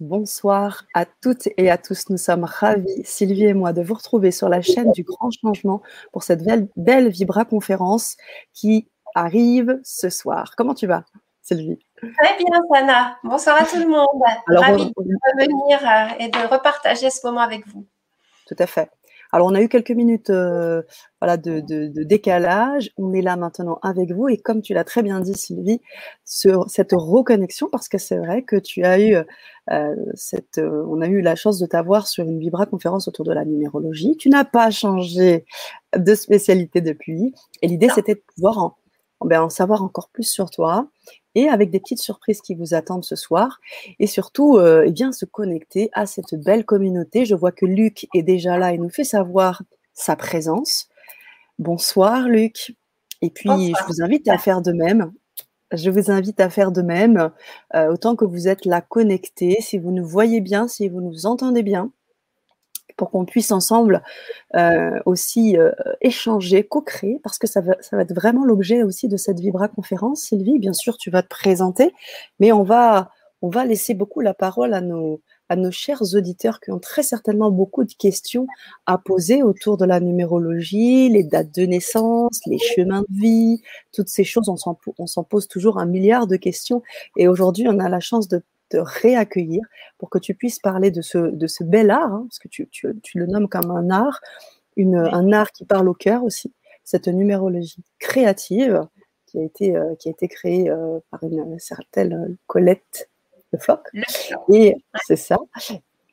Bonsoir à toutes et à tous. Nous sommes ravis, Sylvie et moi, de vous retrouver sur la chaîne du Grand Changement pour cette belle, Vibra conférence qui arrive ce soir. Comment tu vas, Sylvie? Très bien, Sana. Bonsoir à tout le monde. Alors, Ravi de venir euh, et de repartager ce moment avec vous. Tout à fait. Alors, on a eu quelques minutes euh, voilà, de, décalage. On est là maintenant avec vous. Et comme tu l'as très bien dit, Sylvie, sur cette reconnexion, parce que c'est vrai que tu as eu euh, cette. Euh, on a eu la chance de t'avoir sur une Vibra conférence autour de la numérologie. Tu n'as pas changé de spécialité depuis. Et l'idée, c'était de pouvoir en, ben, en savoir encore plus sur toi et avec des petites surprises qui vous attendent ce soir et surtout euh, eh bien se connecter à cette belle communauté. Je vois que Luc est déjà là et nous fait savoir sa présence. Bonsoir Luc. Et puis je vous invite à faire de même. Je vous invite à faire de même euh, autant que vous êtes là connecté. Si vous nous voyez bien, si vous nous entendez bien, pour qu'on puisse ensemble euh, aussi euh, échanger, co-créer, parce que ça va, être vraiment l'objet aussi de cette Vibra conférence. Sylvie, bien sûr, tu vas te présenter, mais on va, laisser beaucoup la parole à nos chers auditeurs qui ont très certainement beaucoup de questions à poser autour de la numérologie, les dates de naissance, les chemins de vie, toutes ces choses. On s'en pose toujours un milliard de questions. Et aujourd'hui, on a la chance de te réaccueillir pour que tu puisses parler de ce, de ce bel art, hein, parce que tu, tu, tu, le nommes comme un art, une, un art qui parle au cœur aussi, cette numérologie créative qui a été, euh, qui a été créée euh, par une certaine Colette de Floc. Et c'est ça,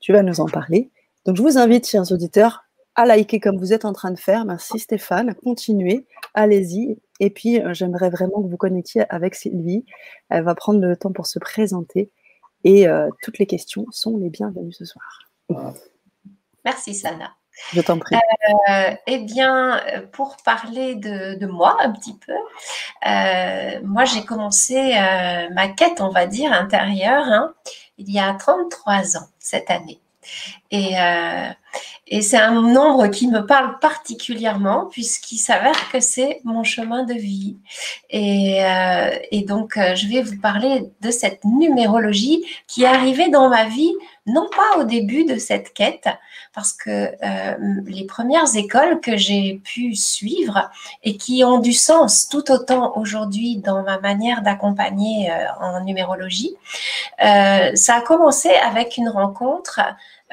tu vas nous en parler. Donc je vous invite, chers auditeurs, à liker comme vous êtes en train de faire. Merci Stéphane, continuez, allez-y. Et puis, euh, j'aimerais vraiment que vous connectiez avec Sylvie. Elle va prendre le temps pour se présenter et euh, toutes les questions sont les bienvenues ce soir. Merci Sana. Je t'en prie. Euh, eh bien, pour parler de, moi un petit peu, euh, moi j'ai commencé ma quête, on va dire, intérieure, hein, il y a 33 ans cette année. Et, et c'est un nombre qui me parle particulièrement puisqu'il s'avère que c'est mon chemin de vie. Et, euh, et donc, euh, je vais vous parler de cette numérologie qui est arrivée dans ma vie, non pas au début de cette quête, parce que euh, les premières écoles que j'ai pu suivre et qui ont du sens tout autant aujourd'hui dans ma manière d'accompagner euh, en numérologie, euh, ça a commencé avec une rencontre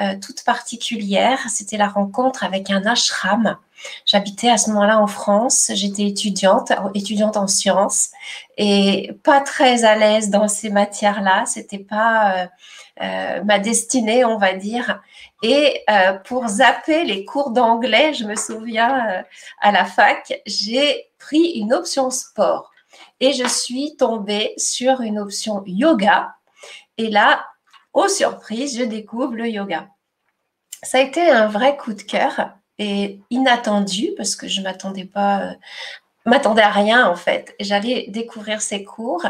euh, toute particulière. C'était la rencontre avec un ashram. J'habitais à ce moment-là en France. J'étais étudiante, étudiante en sciences et pas très à l'aise dans ces matières-là. C'était pas euh, euh, ma destinée, on va dire. Et pour zapper les cours d'anglais, je me souviens à la fac, j'ai pris une option sport et je suis tombée sur une option yoga. Et là, aux surprises, je découvre le yoga. Ça a été un vrai coup de cœur et inattendu parce que je m'attendais pas euh, m'attendais à rien en fait. J'allais découvrir ces cours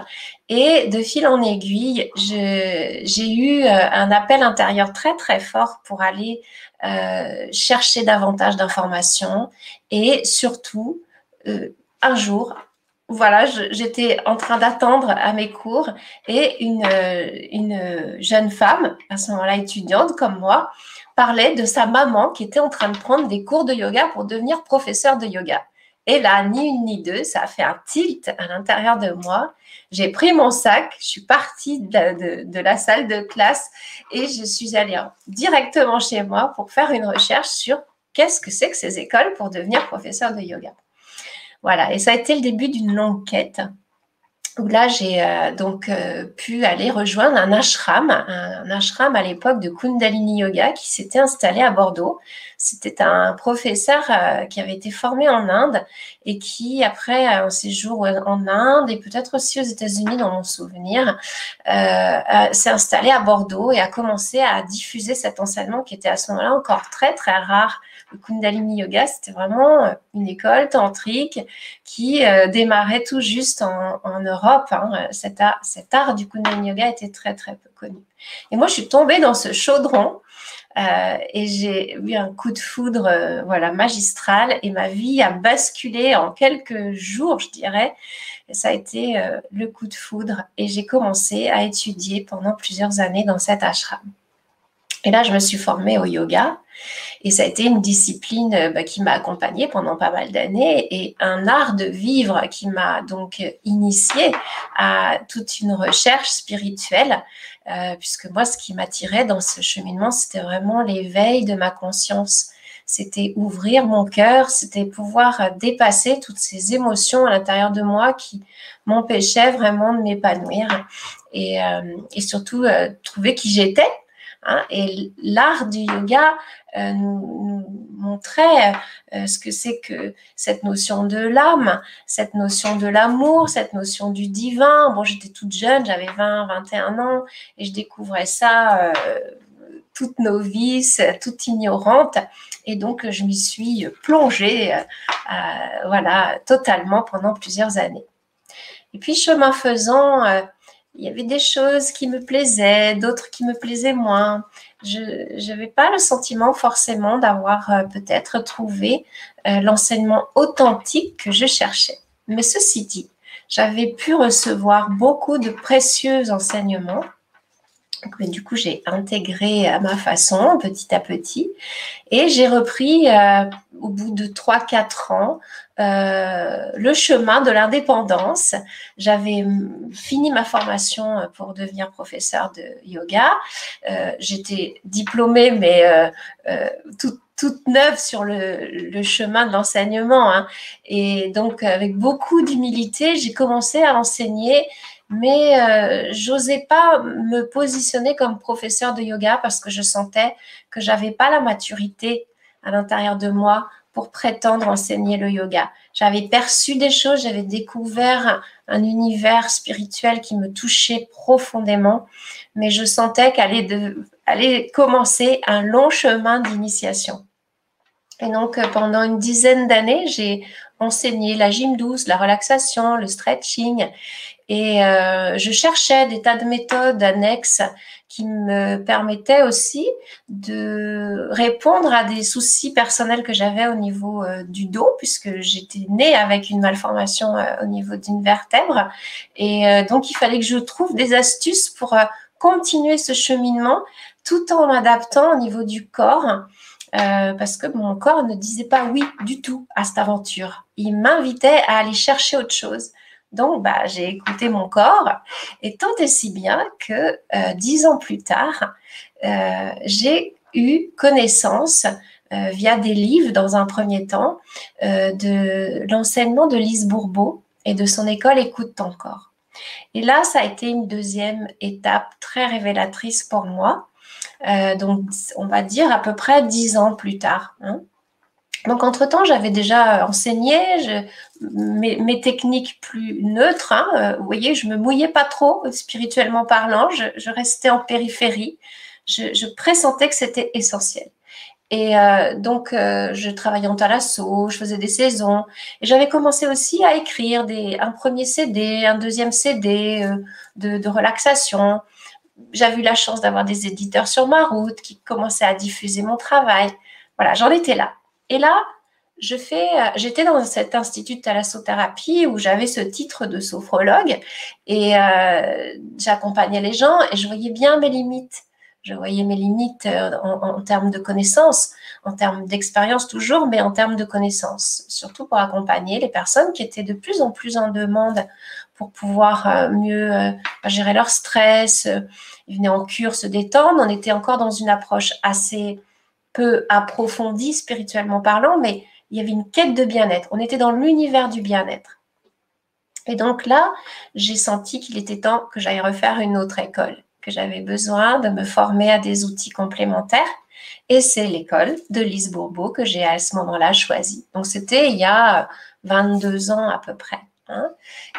et de fil en aiguille, j'ai eu euh, un appel intérieur très très fort pour aller euh, chercher davantage d'informations et surtout un jour voilà, j'étais en train d'attendre à mes cours et une, euh, une jeune femme, à ce moment-là étudiante comme moi, parlait de sa maman qui était en train de prendre des cours de yoga pour devenir professeur de yoga. Et là, ni une ni deux, ça a fait un tilt à l'intérieur de moi. J'ai pris mon sac, je suis partie de, de, la salle de classe et je suis allée directement chez moi pour faire une recherche sur qu'est-ce que c'est que ces écoles pour devenir professeur de yoga. Voilà, et ça a été le début d'une longue quête où là j'ai euh, donc euh, pu aller rejoindre un ashram, un, ashram à l'époque de Kundalini Yoga qui s'était installé à Bordeaux. C'était un professeur euh, qui avait été formé en Inde et qui après un séjour en Inde et peut-être aussi aux États-Unis dans mon souvenir s'est installé à Bordeaux et a commencé à diffuser cet enseignement qui était à ce moment-là encore très très rare le Kundalini Yoga, c'était vraiment une école tantrique qui démarrait tout juste en, Europe. Hein. Cet, art, du Kundalini Yoga était très, très peu connu. Et moi, je suis tombée dans ce chaudron Euh, et j'ai eu un coup de foudre, euh, voilà, magistral. Et ma vie a basculé en quelques jours, je dirais. ça a été euh, le coup de foudre. Et j'ai commencé à étudier pendant plusieurs années dans cet ashram. Et là, je me suis formée au yoga. Et ça a été une discipline euh, bah, qui m'a accompagnée pendant pas mal d'années et un art de vivre qui m'a donc initiée à toute une recherche spirituelle, euh, puisque moi, ce qui m'attirait dans ce cheminement, c'était vraiment l'éveil de ma conscience. C'était ouvrir mon cœur, c'était pouvoir dépasser toutes ces émotions à l'intérieur de moi qui m'empêchaient vraiment de m'épanouir et, euh, et surtout trouver qui j'étais Hein, et l'art du yoga euh, nous, montrait euh, ce que c'est que cette notion de l'âme, cette notion de l'amour, cette notion du divin. Bon, j'étais toute jeune, j'avais 20, 21 ans, et je découvrais ça euh, toute novice, toute ignorante. Et donc, je m'y suis plongée, voilà, totalement pendant plusieurs années. Et puis, chemin faisant, il y avait des choses qui me plaisaient, d'autres qui me plaisaient moins. Je n'avais pas le sentiment forcément d'avoir euh, peut-être trouvé euh, l'enseignement authentique que je cherchais. Mais ceci dit, j'avais pu recevoir beaucoup de précieux enseignements du coup, j'ai intégré à ma façon, petit à petit, et j'ai repris, euh, au bout de 3-4 ans, euh, le chemin de l'indépendance. J'avais fini ma formation pour devenir professeur de yoga. Euh, j'étais diplômée, mais toute neuve sur le, chemin de l'enseignement. Hein. Et donc, avec beaucoup d'humilité, j'ai commencé à enseigner mais euh, j'osais pas me positionner comme professeur de yoga parce que je sentais que j'avais pas la maturité à l'intérieur de moi pour prétendre enseigner le yoga. J'avais perçu des choses, j'avais découvert un univers spirituel qui me touchait profondément, mais je sentais qu'allait allait commencer un long chemin d'initiation. Et donc, pendant une dizaine d'années, j'ai enseigné la gym douce, la relaxation, le stretching. Et euh, je cherchais des tas de méthodes annexes qui me permettaient aussi de répondre à des soucis personnels que j'avais au niveau euh, du dos, puisque j'étais née avec une malformation euh, au niveau d'une vertèbre. Et donc, il fallait que je trouve des astuces pour continuer ce cheminement tout en m'adaptant au niveau du corps. parce que mon corps ne disait pas oui du tout à cette aventure. Il m'invitait à aller chercher autre chose. Donc, bah, j'ai écouté mon corps et tant et si bien que euh, dix ans plus tard, euh, j'ai eu connaissance euh, via des livres dans un premier temps de l'enseignement de Lise Bourbeau et de son école Écoute ton corps. Et là, ça a été une deuxième étape très révélatrice pour moi. donc, on va dire à peu près dix ans plus tard. Hein. Donc, entre-temps, j'avais déjà enseigné mes, techniques plus neutres. Hein, euh, vous voyez, je me mouillais pas trop spirituellement parlant. Je, restais en périphérie. Je, pressentais que c'était essentiel. Et euh, donc, euh, je travaillais en talasso, je faisais des saisons. Et j'avais commencé aussi à écrire un premier CD, un deuxième CD de relaxation. J'avais eu la chance d'avoir des éditeurs sur ma route qui commençaient à diffuser mon travail. Voilà, j'en étais là. Et là, euh, j'étais dans cet institut de thalassothérapie où j'avais ce titre de sophrologue et euh, j'accompagnais les gens et je voyais bien mes limites. Je voyais mes limites euh, en, termes de connaissances, en termes d'expérience toujours, mais en termes de connaissances, surtout pour accompagner les personnes qui étaient de plus en plus en demande pour pouvoir mieux gérer leur stress. Ils venaient en cure se détendre. On était encore dans une approche assez peu approfondie spirituellement parlant, mais il y avait une quête de bien-être. On était dans l'univers du bien-être. Et donc là, j'ai senti qu'il était temps que j'aille refaire une autre école, que j'avais besoin de me former à des outils complémentaires. Et c'est l'école de Lise Bourbeau que j'ai à ce moment-là choisie. Donc c'était il y a 22 ans à peu près. Hein.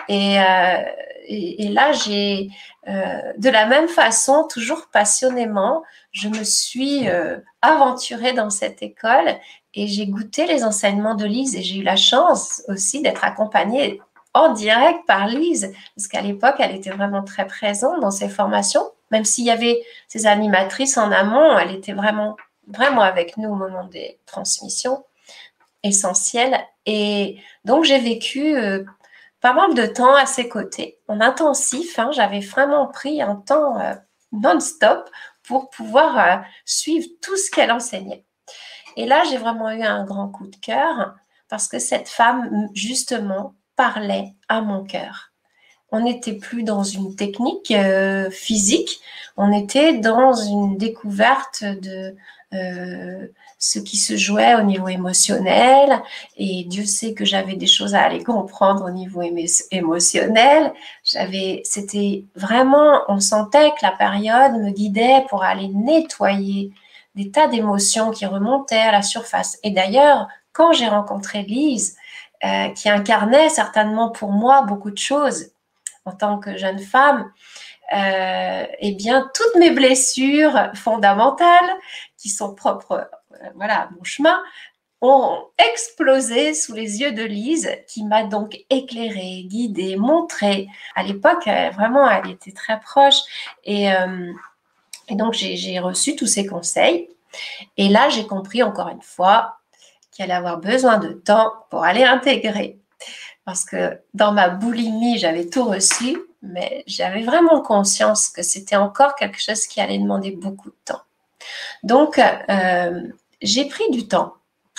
Euh, et, là, j'ai, euh, de la même façon, toujours passionnément, je me suis euh, aventurée dans cette école et j'ai goûté les enseignements de Lise et j'ai eu la chance aussi d'être accompagnée en direct par Lise, parce qu'à l'époque, elle était vraiment très présente dans ses formations, même s'il y avait ses animatrices en amont, elle était vraiment vraiment avec nous au moment des transmissions, essentielles. Et donc, j'ai vécu de temps à ses côtés, en intensif. Hein. J'avais vraiment pris un temps euh, non-stop pour pouvoir euh, suivre tout ce qu'elle enseignait. Et là, j'ai vraiment eu un grand coup de cœur parce que cette femme, justement, parlait à mon cœur. On n'était plus dans une technique euh, physique, on était dans une découverte de euh, ce qui se jouait au niveau émotionnel. Et Dieu sait que j'avais des choses à aller comprendre au niveau émotionnel. J'avais, c'était vraiment, on sentait que la période me guidait pour aller nettoyer des tas d'émotions qui remontaient à la surface. Et d'ailleurs, quand j'ai rencontré Lise, euh, qui incarnait certainement pour moi beaucoup de choses en tant que jeune femme, euh, eh bien, toutes mes blessures fondamentales qui sont propres euh, voilà, à mon chemin ont explosé sous les yeux de Lise, qui m'a donc éclairée, guidée, montrée. À l'époque, vraiment, elle était très proche. Et, euh, donc, j'ai reçu tous ses conseils. Et là, j'ai compris encore une fois qu'il allait avoir besoin de temps pour aller intégrer. Parce que dans ma boulimie, j'avais tout reçu, mais j'avais vraiment conscience que c'était encore quelque chose qui allait demander beaucoup de temps. Donc, euh, j'ai pris du temps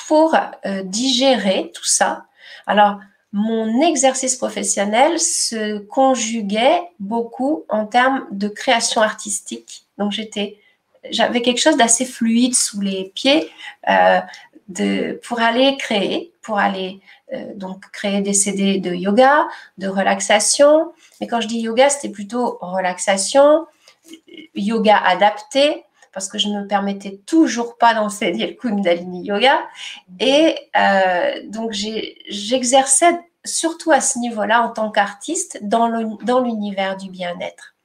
pour euh, digérer tout ça. Alors, mon exercice professionnel se conjuguait beaucoup en termes de création artistique. Donc, j'étais, j'avais quelque chose d'assez fluide sous les pieds euh, pour aller créer, pour aller donc créer des CD de yoga, de relaxation, mais quand je dis yoga, c'était plutôt relaxation, yoga adapté, parce que je ne me permettais toujours pas d'enseigner le Kundalini Yoga. Et euh, donc, j'exerçais surtout à ce niveau-là en tant qu'artiste dans l'univers du bien-être.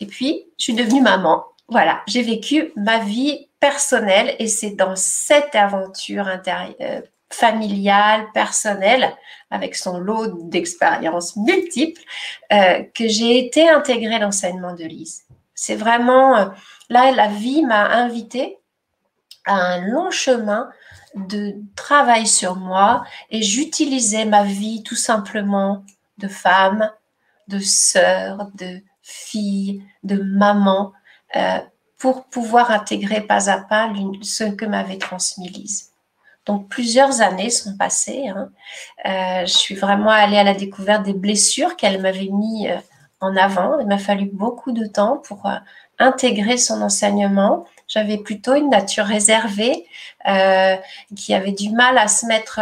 Et puis, je suis devenue maman. Voilà, j'ai vécu ma vie personnelle et c'est dans cette aventure intérieure, euh, familiale, personnelle, avec son lot d'expériences multiples, euh, que j'ai été intégrée l'enseignement de Lise. C'est vraiment, euh, là, la vie m'a invitée à un long chemin de travail sur moi et j'utilisais ma vie tout simplement de femme, de sœur, de fille, de maman, euh, pour pouvoir intégrer pas à pas ce que m'avait transmis Lise. Donc plusieurs années sont passées. Hein. Euh, je suis vraiment allée à la découverte des blessures qu'elle m'avait mis euh, en avant. Il m'a fallu beaucoup de temps pour euh, intégrer son enseignement. J'avais plutôt une nature réservée qui avait du mal à se mettre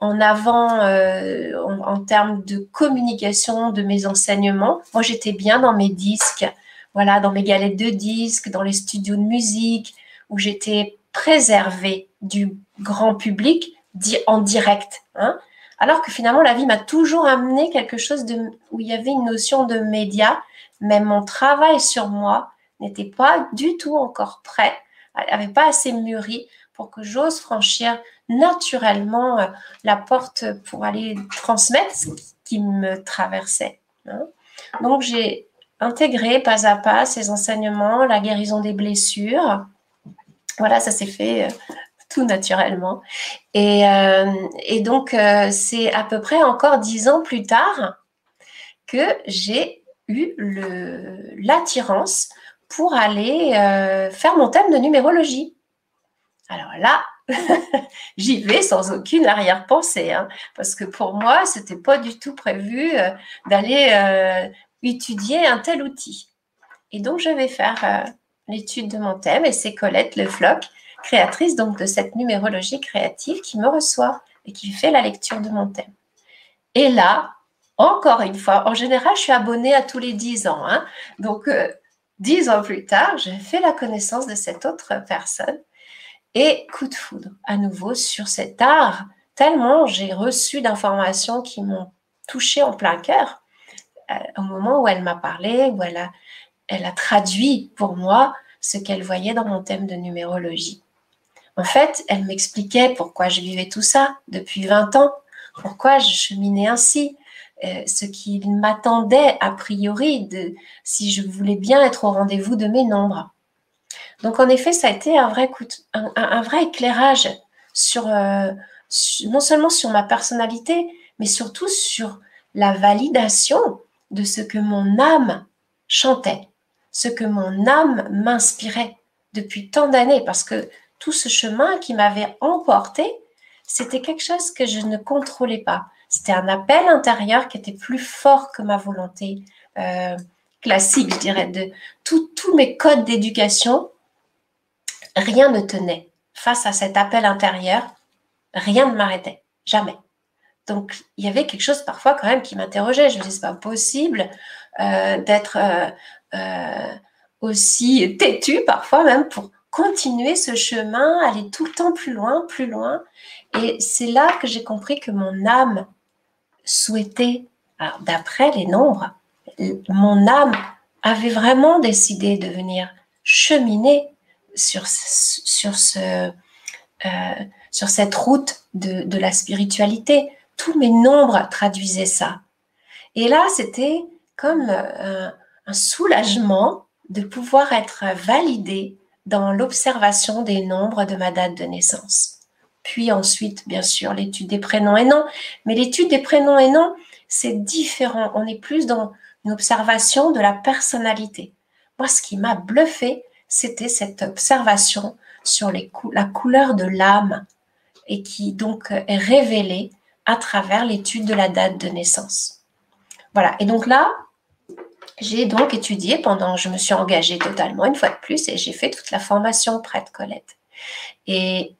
en avant en, en, termes de communication de mes enseignements. Moi, j'étais bien dans mes disques, voilà, dans mes galettes de disques, dans les studios de musique, où j'étais préservée du grand public dit en direct. Hein. Alors que finalement, la vie m'a toujours amené quelque chose de, où il y avait une notion de média, mais mon travail sur moi n'était pas du tout encore prêt, n'avait pas assez mûri pour que j'ose franchir naturellement euh, la porte pour aller transmettre ce qui me traversait. Hein. Donc j'ai intégré pas à pas ces enseignements, la guérison des blessures. Voilà, ça s'est fait euh, tout naturellement. Et, euh, donc, euh, c'est à peu près encore dix ans plus tard que j'ai eu l'attirance pour aller euh, faire mon thème de numérologie. Alors là, j'y vais sans aucune arrière-pensée, hein, parce que pour moi, c'était pas du tout prévu d'aller étudier un tel outil. Et donc, je vais faire l'étude de mon thème, et c'est Colette Le Floc créatrice donc de cette numérologie créative qui me reçoit et qui fait la lecture de mon thème. Et là, encore une fois, en général, je suis abonnée à tous les dix ans. Hein. Donc, euh, dix ans plus tard, j'ai fait la connaissance de cette autre personne et coup de foudre à nouveau sur cet art, tellement j'ai reçu d'informations qui m'ont touché en plein cœur euh, au moment où elle m'a parlé, où elle a traduit pour moi ce qu'elle voyait dans mon thème de numérologie. En fait, elle m'expliquait pourquoi je vivais tout ça depuis 20 ans, pourquoi je cheminais ainsi, euh, ce qu'il m'attendait a priori de, si je voulais bien être au rendez-vous de mes nombres. Donc en effet, ça a été un vrai, coup un, vrai éclairage sur, euh, non seulement sur ma personnalité, mais surtout sur la validation de ce que mon âme chantait, ce que mon âme m'inspirait depuis tant d'années, parce que tout ce chemin qui m'avait emporté, c'était quelque chose que je ne contrôlais pas. C'était un appel intérieur qui était plus fort que ma volonté euh, classique, je dirais, de tous mes codes d'éducation. Rien ne tenait face à cet appel intérieur. Rien ne m'arrêtait, jamais. Donc, il y avait quelque chose parfois quand même qui m'interrogeait. Je me disais, c'est pas possible euh, d'être euh, aussi têtu parfois même pour continuer ce chemin, aller tout le temps plus loin, plus loin. Et c'est là que j'ai compris que mon âme souhaitait, d'après les nombres, mon âme avait vraiment décidé de venir cheminer sur, sur, ce, euh, sur cette route de, de la spiritualité. Tous mes nombres traduisaient ça. Et là, c'était comme un, un soulagement de pouvoir être validé dans l'observation des nombres de ma date de naissance. Puis ensuite, bien sûr, l'étude des prénoms et noms. Mais l'étude des prénoms et noms, c'est différent. On est plus dans une observation de la personnalité. Moi, ce qui m'a bluffé, c'était cette observation sur la couleur de l'âme et qui donc est révélée à travers l'étude de la date de naissance. Voilà. Et donc là, j'ai donc étudié pendant, je me suis engagée totalement une fois de plus et j'ai fait toute la formation prête Colette. Et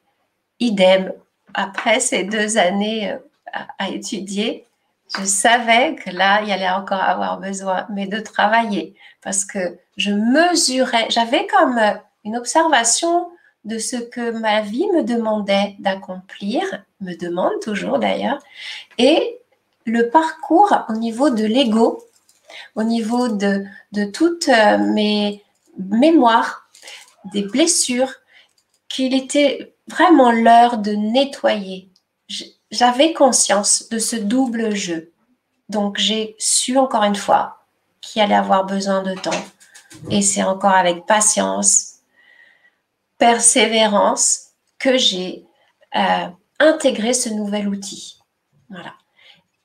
idem, après ces deux années euh, à, étudier, je savais que là, il y allait encore avoir besoin, mais de travailler parce que je mesurais, j'avais comme euh, une observation de ce que ma vie me demandait d'accomplir, me demande toujours d'ailleurs, et le parcours au niveau de l'ego au niveau de, de toutes euh, mes mémoires, des blessures, qu'il était vraiment l'heure de nettoyer. J'avais conscience de ce double jeu. Donc j'ai su encore une fois qu'il allait avoir besoin de temps. Et c'est encore avec patience, persévérance que j'ai euh, intégré ce nouvel outil. Voilà.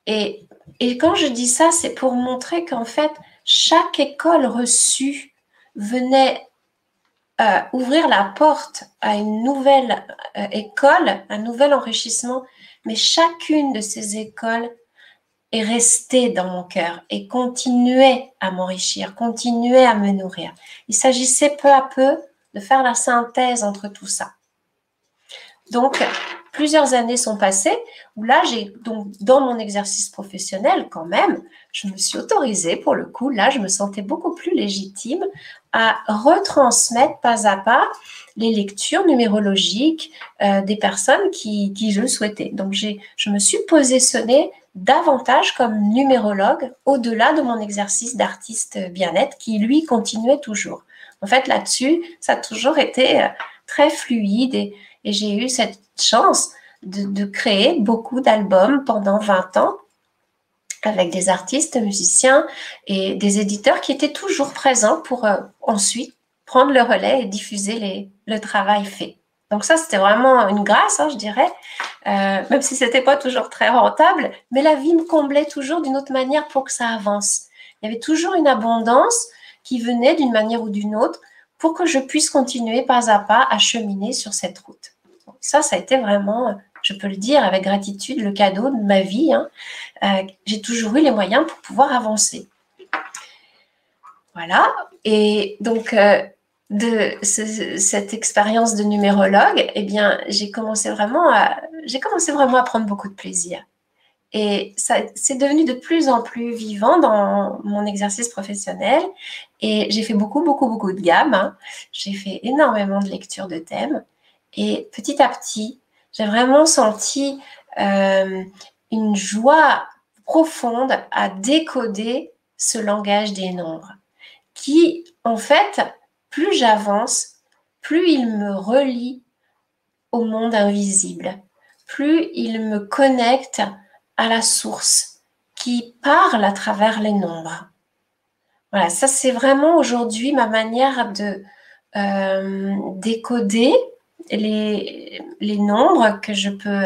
Et et quand je dis ça, c'est pour montrer qu'en fait, chaque école reçue venait euh, ouvrir la porte à une nouvelle euh, école, un nouvel enrichissement, mais chacune de ces écoles est restée dans mon cœur et continuait à m'enrichir, continuait à me nourrir. Il s'agissait peu à peu de faire la synthèse entre tout ça. Donc, plusieurs années sont passées où là, j'ai donc dans mon exercice professionnel quand même, je me suis autorisée pour le coup, là, je me sentais beaucoup plus légitime à retransmettre pas à pas les lectures numérologiques euh, des personnes qui, qui je souhaitais. Donc, je me suis positionnée davantage comme numérologue au-delà de mon exercice d'artiste bien-être qui, lui, continuait toujours. En fait, là-dessus, ça a toujours été euh, très fluide et, et j'ai eu cette chance de, créer beaucoup d'albums pendant 20 ans avec des artistes, musiciens et des éditeurs qui étaient toujours présents pour euh, ensuite prendre le relais et diffuser le travail fait. Donc ça, c'était vraiment une grâce, hein, je dirais, euh, même si c'était pas toujours très rentable, mais la vie me comblait toujours d'une autre manière pour que ça avance. Il y avait toujours une abondance qui venait d'une manière ou d'une autre pour que je puisse continuer pas à pas à cheminer sur cette route. ça, ça a été vraiment je peux le dire avec gratitude, le cadeau de ma vie. Hein. Euh, j'ai toujours eu les moyens pour pouvoir avancer. Voilà. Et donc, euh, de cette expérience de numérologue, eh bien, j'ai commencé vraiment à, j'ai commencé vraiment à prendre beaucoup de plaisir. Et c'est devenu de plus en plus vivant dans mon exercice professionnel. Et j'ai fait beaucoup, beaucoup, beaucoup de gammes. Hein. J'ai fait énormément de lectures de thèmes. Et petit à petit, j'ai vraiment senti euh, une joie profonde à décoder ce langage des nombres, qui, en fait, plus j'avance, plus il me relie au monde invisible, plus il me connecte à la source qui parle à travers les nombres. Voilà, ça c'est vraiment aujourd'hui ma manière de, décoder les, les, nombres que je peux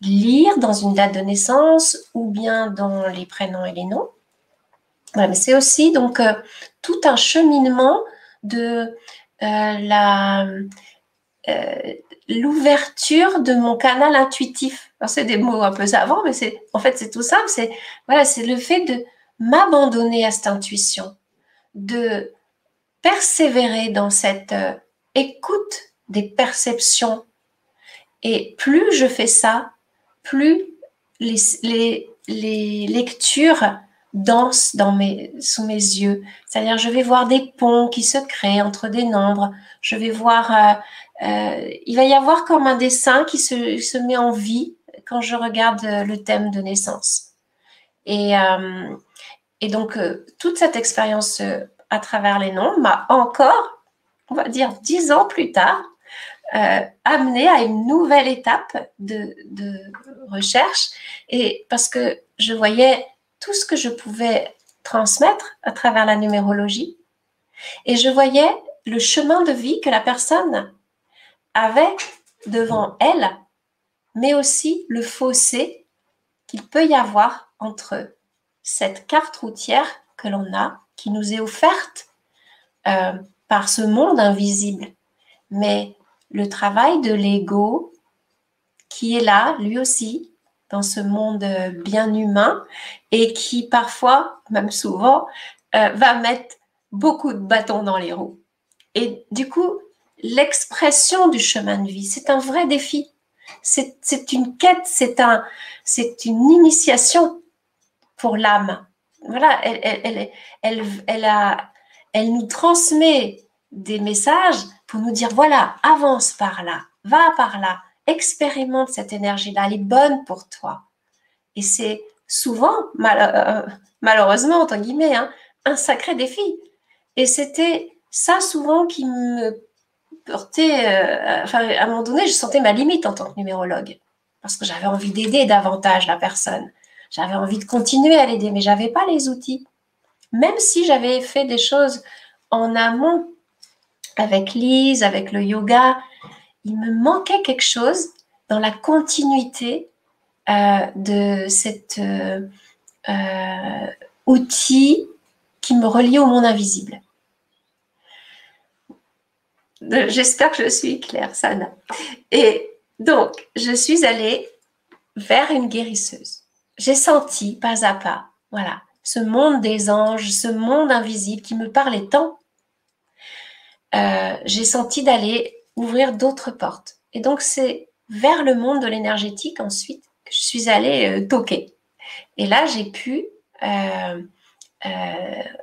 lire dans une date de naissance ou bien dans les prénoms et les noms. mais c'est aussi donc tout un cheminement de la l'ouverture de mon canal intuitif. C'est des mots un peu savants, mais c'est en fait c'est tout simple. C'est voilà, c'est le fait de m'abandonner à cette intuition, de persévérer dans cette euh, écoute des perceptions. Et plus je fais ça, plus les, les, les lectures dansent dans mes, sous mes yeux. C'est-à-dire, je vais voir des ponts qui se créent entre des nombres. Je vais voir euh, euh, il va y avoir comme un dessin qui se, met en vie quand je regarde euh, le thème de naissance. Et, euh, donc, toute cette expérience à travers les noms m'a encore, on va dire, dix ans plus tard, amené à une nouvelle étape de, de, recherche. Et parce que je voyais tout ce que je pouvais transmettre à travers la numérologie. Et je voyais le chemin de vie que la personne avait devant elle, mais aussi le fossé qu'il peut y avoir entre cette carte routière que l'on a, qui nous est offerte euh, par ce monde invisible, mais le travail de l'ego qui est là, lui aussi, dans ce monde bien humain et qui parfois, même souvent, euh, va mettre beaucoup de bâtons dans les roues. Et du coup, l'expression du chemin de vie. C'est un vrai défi. C'est une quête, c'est un, une initiation pour l'âme. Voilà, elle, elle, elle, elle, elle nous transmet des messages pour nous dire voilà, avance par là, va par là, expérimente cette énergie-là, elle est bonne pour toi. Et c'est souvent, euh, malheureusement, entre guillemets, hein, un sacré défi. Et c'était ça souvent qui me euh, enfin, à un moment donné, je sentais ma limite en tant que numérologue. Parce que j'avais envie d'aider davantage la personne. J'avais envie de continuer à l'aider, mais j'avais pas les outils. Même si j'avais fait des choses en amont avec Lise, avec le yoga, il me manquait quelque chose dans la continuité euh, de cet euh, outil qui me reliait au monde invisible. J'espère que je suis claire, Sana. Et donc, je suis allée vers une guérisseuse. J'ai senti pas à pas, voilà, ce monde des anges, ce monde invisible qui me parlait tant. Euh, j'ai senti d'aller ouvrir d'autres portes. Et donc, c'est vers le monde de l'énergétique ensuite que je suis allée euh, toquer. Et là, j'ai pu euh,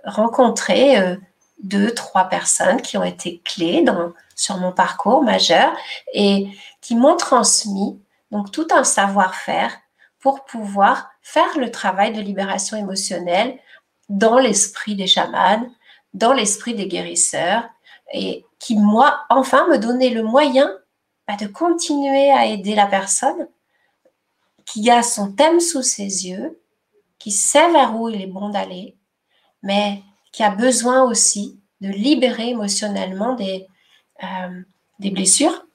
rencontrer deux, trois personnes qui ont été clés dans, sur mon parcours majeur et qui m'ont transmis donc tout un savoir-faire pour pouvoir faire le travail de libération émotionnelle dans l'esprit des chamans, dans l'esprit des guérisseurs et qui, moi, enfin me donnaient le moyen bah, de continuer à aider la personne qui a son thème sous ses yeux, qui sait vers où il est bon d'aller, mais qui a besoin aussi de libérer émotionnellement des, euh, des blessures,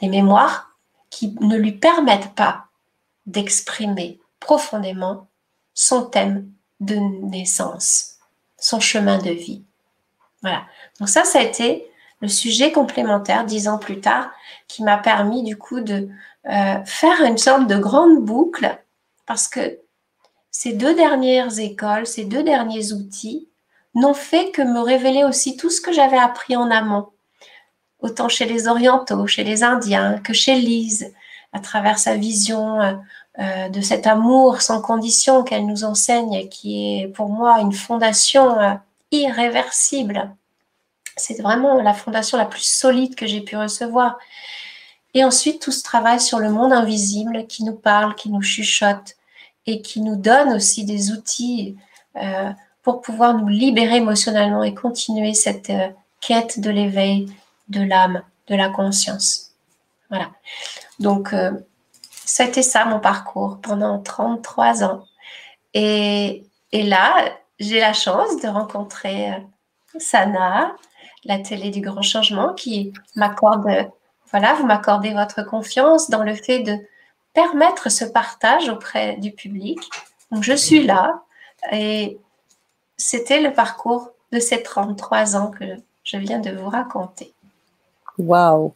des mémoires qui ne lui permettent pas d'exprimer profondément son thème de naissance, son chemin de vie. Voilà. Donc ça, ça a été le sujet complémentaire dix ans plus tard qui m'a permis du coup de euh, faire une sorte de grande boucle parce que ces deux dernières écoles, ces deux derniers outils n'ont fait que me révéler aussi tout ce que j'avais appris en amont, autant chez les orientaux, chez les Indiens, que chez Lise, à travers sa vision euh, euh, de cet amour sans condition qu'elle nous enseigne, qui est pour moi une fondation euh, irréversible. C'est vraiment la fondation la plus solide que j'ai pu recevoir. Et ensuite, tout ce travail sur le monde invisible qui nous parle, qui nous chuchote et qui nous donne aussi des outils pour pouvoir nous libérer émotionnellement et continuer cette euh, quête de l'éveil de l'âme, de la conscience. Voilà. Donc, euh, c'était ça mon parcours pendant 33 ans. Et, et là, j'ai la chance de rencontrer euh, Sana, la télé du grand changement qui m'accorde, voilà, vous m'accordez votre confiance dans le fait de permettre ce partage auprès du public. Donc, je suis là et c'était le parcours de ces 33 ans que je viens de vous raconter. Waouh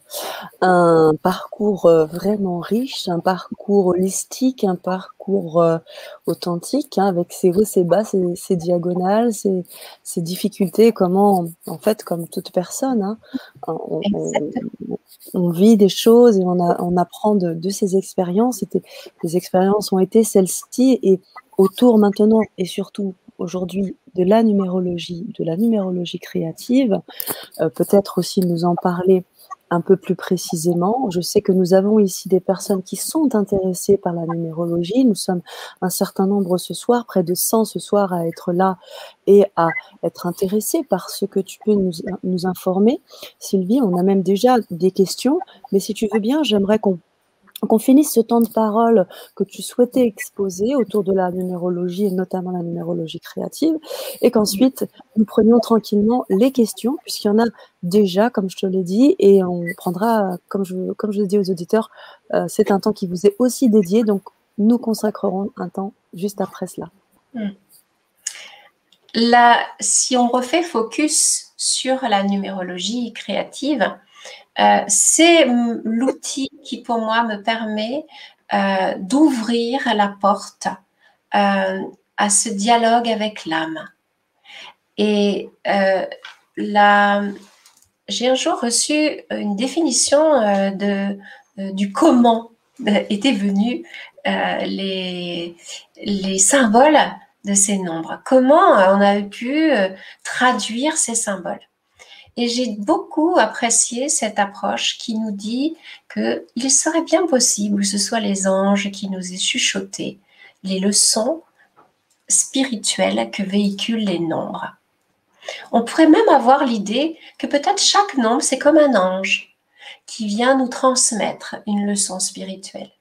Un parcours euh, vraiment riche, un parcours holistique, un parcours euh, authentique, hein, avec ses hauts, ses bas, ses, diagonales, ses, difficultés. Comment, en fait, comme toute personne, hein, on, vit des choses et on, on apprend de, de ces expériences. Les expériences ont été celles-ci et autour maintenant et surtout aujourd'hui de la numérologie, de la numérologie créative, euh, peut-être aussi nous en parler un peu plus précisément. Je sais que nous avons ici des personnes qui sont intéressées par la numérologie. Nous sommes un certain nombre ce soir, près de 100 ce soir, à être là et à être intéressés par ce que tu peux nous, nous informer. Sylvie, on a même déjà des questions, mais si tu veux bien, j'aimerais qu'on qu'on finisse ce temps de parole que tu souhaitais exposer autour de la numérologie et notamment la numérologie créative et qu'ensuite nous prenions tranquillement les questions puisqu'il y en a déjà comme je te l'ai dit et on prendra comme je comme je l'ai dit aux auditeurs euh, c'est un temps qui vous est aussi dédié donc nous consacrerons un temps juste après cela. Hmm. Là, si on refait focus sur la numérologie créative, euh, c'est l'outil qui pour moi me permet euh, d'ouvrir la porte euh, à ce dialogue avec l'âme. Et j'ai un jour reçu une définition du comment étaient venus les, les symboles de ces nombres. Comment on a pu traduire ces symboles et j'ai beaucoup apprécié cette approche qui nous dit qu'il serait bien possible que ce soit les anges qui nous aient chuchoté les leçons spirituelles que véhiculent les nombres. On pourrait même avoir l'idée que peut-être chaque nombre, c'est comme un ange qui vient nous transmettre une leçon spirituelle.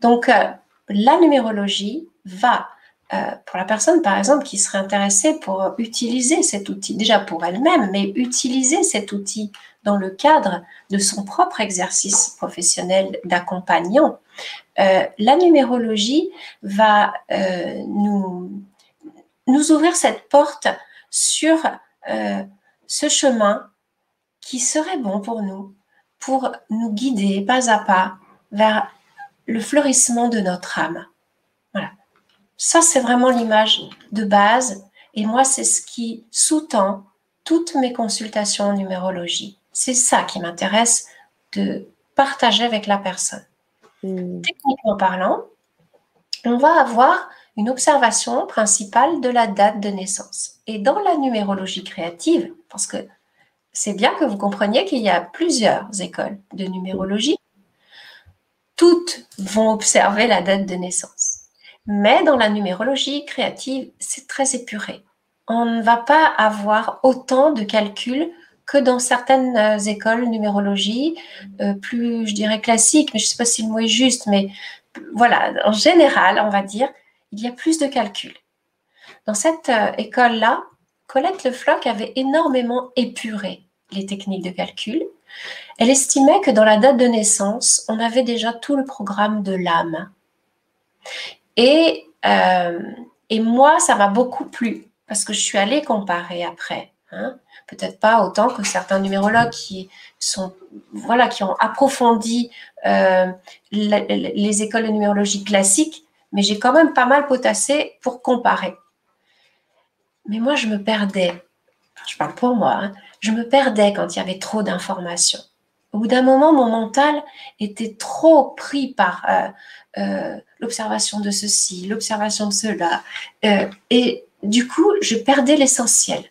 Donc, euh, la numérologie va euh, pour la personne, par exemple, qui serait intéressée pour utiliser cet outil, déjà pour elle-même, mais utiliser cet outil dans le cadre de son propre exercice professionnel d'accompagnant, euh, la numérologie va euh, nous, nous ouvrir cette porte sur ce chemin qui serait bon pour nous, pour nous guider pas à pas vers le fleurissement de notre âme. Ça, c'est vraiment l'image de base. Et moi, c'est ce qui sous-tend toutes mes consultations en numérologie. C'est ça qui m'intéresse de partager avec la personne. Hmm. Techniquement parlant, on va avoir une observation principale de la date de naissance. Et dans la numérologie créative, parce que c'est bien que vous compreniez qu'il y a plusieurs écoles de numérologie, toutes vont observer la date de naissance. Mais dans la numérologie créative, c'est très épuré. On ne va pas avoir autant de calculs que dans certaines écoles numérologie euh, plus, je dirais, classiques, mais je ne sais pas si le mot est juste, mais voilà, en général, on va dire, il y a plus de calculs. Dans cette euh, école-là, Colette Le Floch avait énormément épuré les techniques de calcul. Elle estimait que dans la date de naissance, on avait déjà tout le programme de l'âme. Et, euh, et moi, ça m'a beaucoup plu parce que je suis allée comparer après. Hein. Peut-être pas autant que certains numérologues qui sont voilà qui ont approfondi euh, les écoles de numérologie classiques, mais j'ai quand même pas mal potassé pour comparer. Mais moi, je me perdais. je parle pour moi. Hein, je me perdais quand il y avait trop d'informations. Au bout d'un moment, mon mental était trop pris par euh, l'observation de ceci, l'observation de cela. Euh, et du coup, je perdais l'essentiel.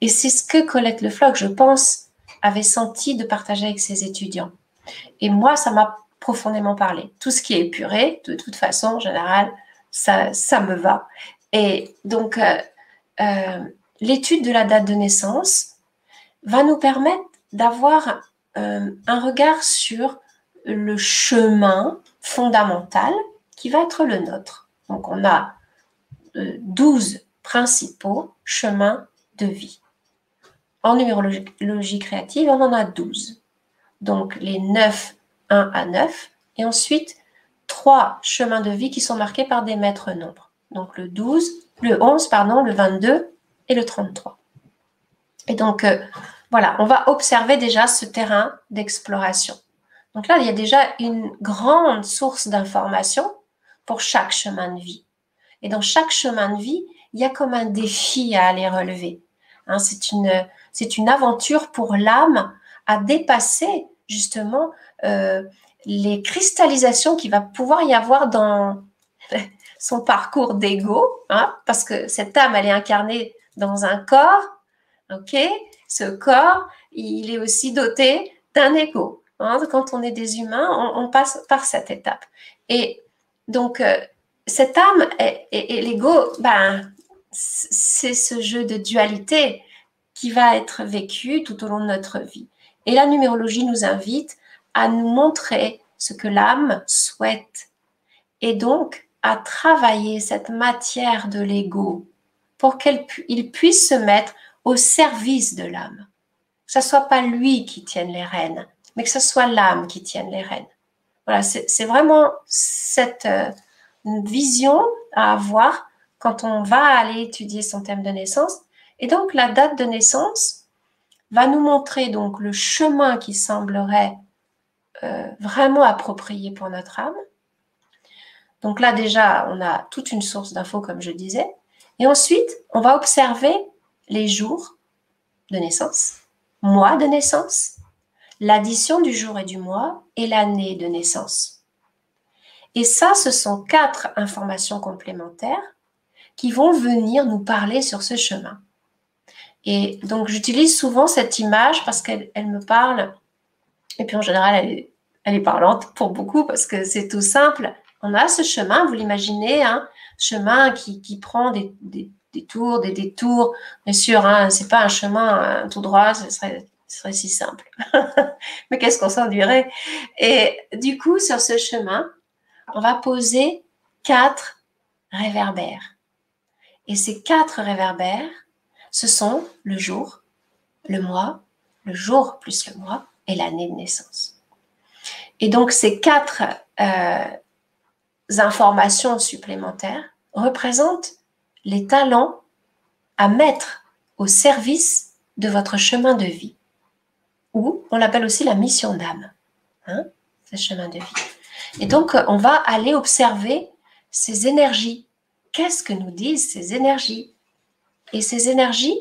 Et c'est ce que Colette Lefloc, je pense, avait senti de partager avec ses étudiants. Et moi, ça m'a profondément parlé. Tout ce qui est épuré, de toute façon, en général, ça, ça me va. Et donc, euh, l'étude de la date de naissance va nous permettre d'avoir un regard sur le chemin fondamental qui va être le nôtre. Donc on a 12 euh, principaux chemins de vie. en numérologie créative, on en a 12. Donc les 9, 1 à 9, et ensuite trois chemins de vie qui sont marqués par des maîtres nombres. Donc le 12, le 11, pardon, le 22 et le 33. Et donc, euh, voilà, on va observer déjà ce terrain d'exploration. Donc là, il y a déjà une grande source d'information pour chaque chemin de vie. Et dans chaque chemin de vie, il y a comme un défi à aller relever. Hein, c'est une, une aventure pour l'âme à dépasser justement euh, les cristallisations qu'il va pouvoir y avoir dans son parcours d'ego, hein, parce que cette âme, elle est incarnée dans un corps, ok? Ce corps, il est aussi doté d'un ego. Hein. Quand on est des humains, on, passe par cette étape. Et donc, euh, cette âme et, l'ego, ben, c'est ce jeu de dualité qui va être vécu tout au long de notre vie. Et la numérologie nous invite à nous montrer ce que l'âme souhaite et donc à travailler cette matière de l'ego pour qu'il puisse se mettre au service de l'âme. Que ce soit pas lui qui tienne les rênes, mais que ce soit l'âme qui tienne les rênes. Voilà, c'est vraiment cette euh, vision à avoir quand on va aller étudier son thème de naissance. Et donc la date de naissance va nous montrer donc le chemin qui semblerait euh, vraiment approprié pour notre âme. Donc là déjà, on a toute une source d'infos comme je disais. Et ensuite, on va observer les jours de naissance, mois de naissance, l'addition du jour et du mois et l'année de naissance. Et ça, ce sont quatre informations complémentaires qui vont venir nous parler sur ce chemin. Et donc, j'utilise souvent cette image parce qu'elle me parle. Et puis, en général, elle est, parlante pour beaucoup parce que c'est tout simple. On a ce chemin, vous l'imaginez, un hein, chemin qui, prend des, des tours, des détours. Bien sûr, hein, c'est pas un chemin tout droit, ce serait, ce serait si simple. Mais qu'est-ce qu'on s'enduirait Et du coup, sur ce chemin, on va poser quatre réverbères. Et ces quatre réverbères, ce sont le jour, le mois, le jour plus le mois et l'année de naissance. Et donc ces quatre euh, informations supplémentaires représentent les talents à mettre au service de votre chemin de vie. Ou on l'appelle aussi la mission d'âme. Hein, ce chemin de vie. Et donc, on va aller observer ces énergies. Qu'est-ce que nous disent ces énergies? Et ces énergies,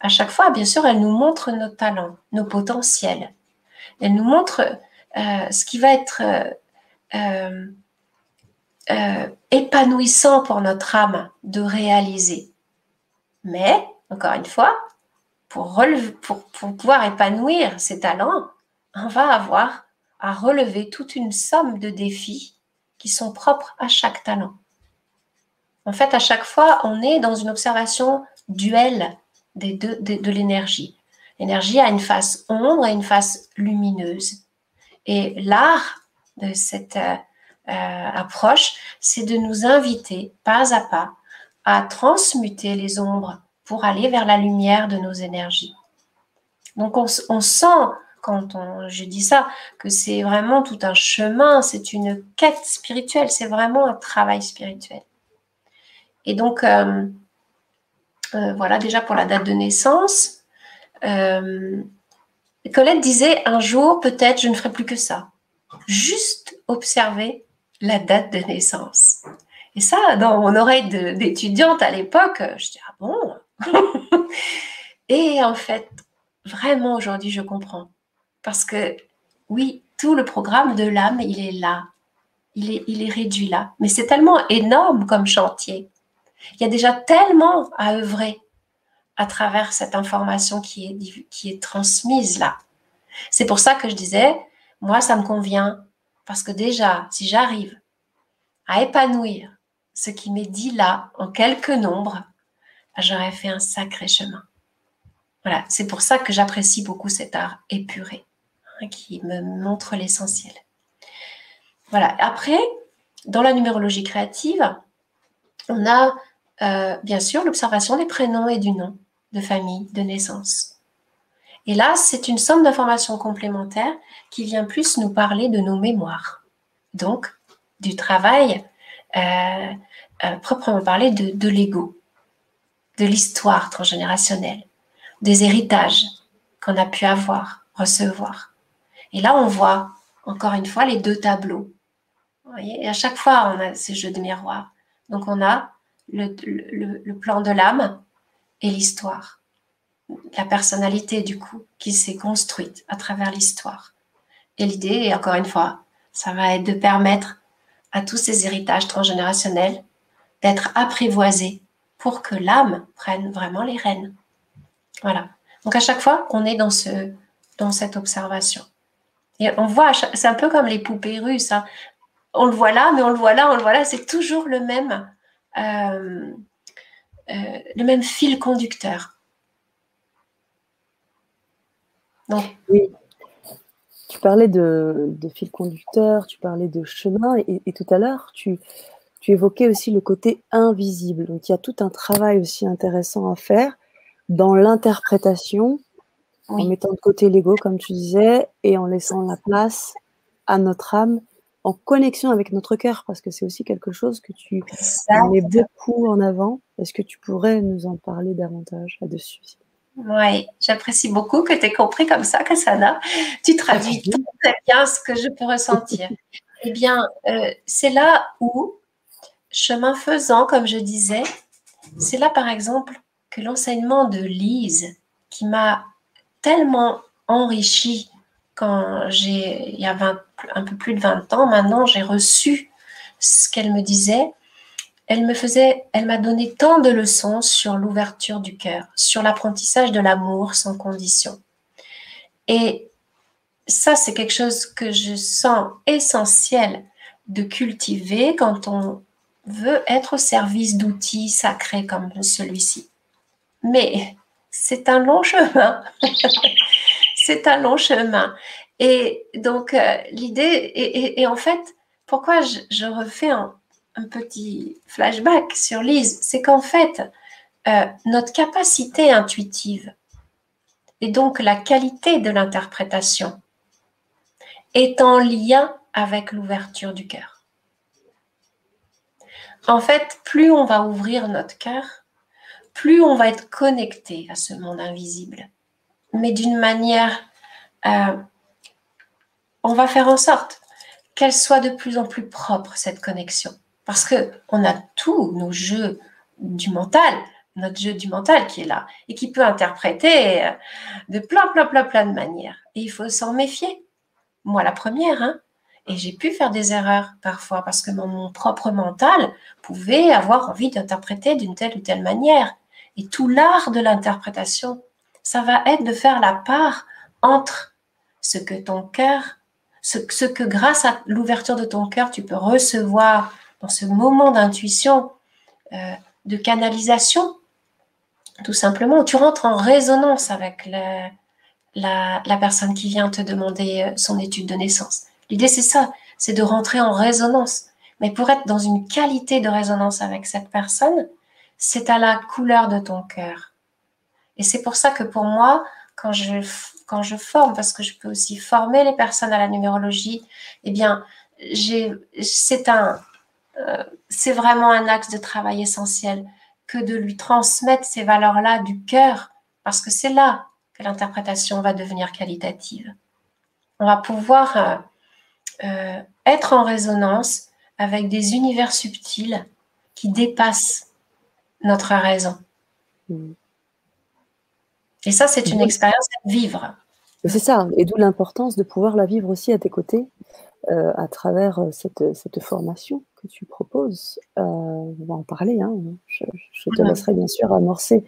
à chaque fois, bien sûr, elles nous montrent nos talents, nos potentiels. Elles nous montrent euh, ce qui va être euh, euh, épanouissant pour notre âme de réaliser. Mais, encore une fois, pour, pour, pouvoir épanouir ces talents, on va avoir à relever toute une somme de défis qui sont propres à chaque talent. En fait, à chaque fois, on est dans une observation duelle des deux, de, l'énergie. L'énergie a une face ombre et une face lumineuse. Et l'art de cette euh, approche, c'est de nous inviter pas à pas à transmuter les ombres pour aller vers la lumière de nos énergies. Donc on, sent, quand on, je dis ça, que c'est vraiment tout un chemin, c'est une quête spirituelle, c'est vraiment un travail spirituel. Et donc, euh, euh, voilà déjà pour la date de naissance. Euh, Colette disait un jour, peut-être, je ne ferai plus que ça. Juste observer la date de naissance. Et ça, dans mon oreille d'étudiante à l'époque, je dis ah bon? Et en fait, vraiment aujourd'hui, je comprends. Parce que oui, tout le programme de l'âme, il est là. Il est, il est réduit là. Mais c'est tellement énorme comme chantier. Il y a déjà tellement à œuvrer à travers cette information qui est, qui est transmise là. C'est pour ça que je disais, moi, ça me convient. Parce que déjà, si j'arrive à épanouir ce qui m'est dit là en quelques nombres, j'aurais fait un sacré chemin. Voilà, c'est pour ça que j'apprécie beaucoup cet art épuré, hein, qui me montre l'essentiel. Voilà, après, dans la numérologie créative, on a euh, bien sûr l'observation des prénoms et du nom de famille, de naissance. Et là, c'est une somme d'informations complémentaires qui vient plus nous parler de nos mémoires. Donc, du travail, euh, euh, proprement parler, de, de l'ego, de l'histoire transgénérationnelle, des héritages qu'on a pu avoir, recevoir. Et là, on voit encore une fois les deux tableaux. et à chaque fois, on a ces jeux de miroir. Donc, on a le, le plan de l'âme et l'histoire la personnalité du coup qui s'est construite à travers l'histoire. Et l'idée, encore une fois, ça va être de permettre à tous ces héritages transgénérationnels d'être apprivoisés pour que l'âme prenne vraiment les rênes. Voilà. Donc à chaque fois, on est dans, ce, dans cette observation. On voit, c'est un peu comme les poupées russes. Hein. On le voit là, mais on le voit là, on le voit là. C'est toujours le même, euh, euh, le même fil conducteur. Oui. Tu parlais de, fil conducteur, tu parlais de chemin, et, tout à l'heure, tu, évoquais aussi le côté invisible. Donc, il y a tout un travail aussi intéressant à faire dans l'interprétation, en mettant de côté l'ego, comme tu disais, et en laissant la place à notre âme, en connexion avec notre cœur, parce que c'est aussi quelque chose que tu mets beaucoup en avant. Est-ce que tu pourrais nous en parler davantage là-dessus? Oui, j'apprécie beaucoup que tu aies compris comme ça, Cassana. Tu traduis très bien ce que je peux ressentir. eh bien, euh, c'est là où, chemin faisant, comme je disais, c'est là, par exemple, que l'enseignement de Lise, qui m'a tellement enrichi quand j'ai, il y a un peu plus de 20 ans maintenant, j'ai reçu ce qu'elle me disait elle me faisait, elle m'a donné tant de leçons sur l'ouverture du cœur, sur l'apprentissage de l'amour sans condition. Et ça, c'est quelque chose que je sens essentiel de cultiver quand on veut être au service d'outils sacrés comme celui-ci. Mais c'est un long chemin. c'est un long chemin. Et donc, euh, l'idée, et, en fait, pourquoi je, refais un, un petit flashback sur Lise, c'est qu'en fait, euh, notre capacité intuitive et donc la qualité de l'interprétation est en lien avec l'ouverture du cœur. En fait, plus on va ouvrir notre cœur, plus on va être connecté à ce monde invisible. Mais d'une manière, euh, on va faire en sorte qu'elle soit de plus en plus propre, cette connexion. Parce qu'on a tous nos jeux du mental, notre jeu du mental qui est là et qui peut interpréter euh, de plein, plein, plein, plein de manières. Et il faut s'en méfier. Moi, la première, hein. Et j'ai pu faire des erreurs parfois parce que mon, propre mental pouvait avoir envie d'interpréter d'une telle ou telle manière. Et tout l'art de l'interprétation, ça va être de faire la part entre ce que ton cœur, ce que grâce à l'ouverture de ton cœur, tu peux recevoir dans ce moment d'intuition, euh, de canalisation, tout simplement, où tu rentres en résonance avec la, personne qui vient te demander euh, son étude de naissance. L'idée, c'est ça, c'est de rentrer en résonance. Mais pour être dans une qualité de résonance avec cette personne, c'est à la couleur de ton cœur. Et c'est pour ça que pour moi, quand je, quand je forme, parce que je peux aussi former les personnes à la numérologie, eh bien, c'est euh, c'est vraiment un axe de travail essentiel que de lui transmettre ces valeurs-là du cœur, parce que c'est là que l'interprétation va devenir qualitative. On va pouvoir euh, euh, être en résonance avec des univers subtils qui dépassent notre raison. Mm. Et ça, c'est une expérience à vivre. C'est ça, et d'où l'importance de pouvoir la vivre aussi à tes côtés, à travers cette, cette formation que tu proposes, euh, on va en parler, hein. je, te laisserai bien sûr amorcer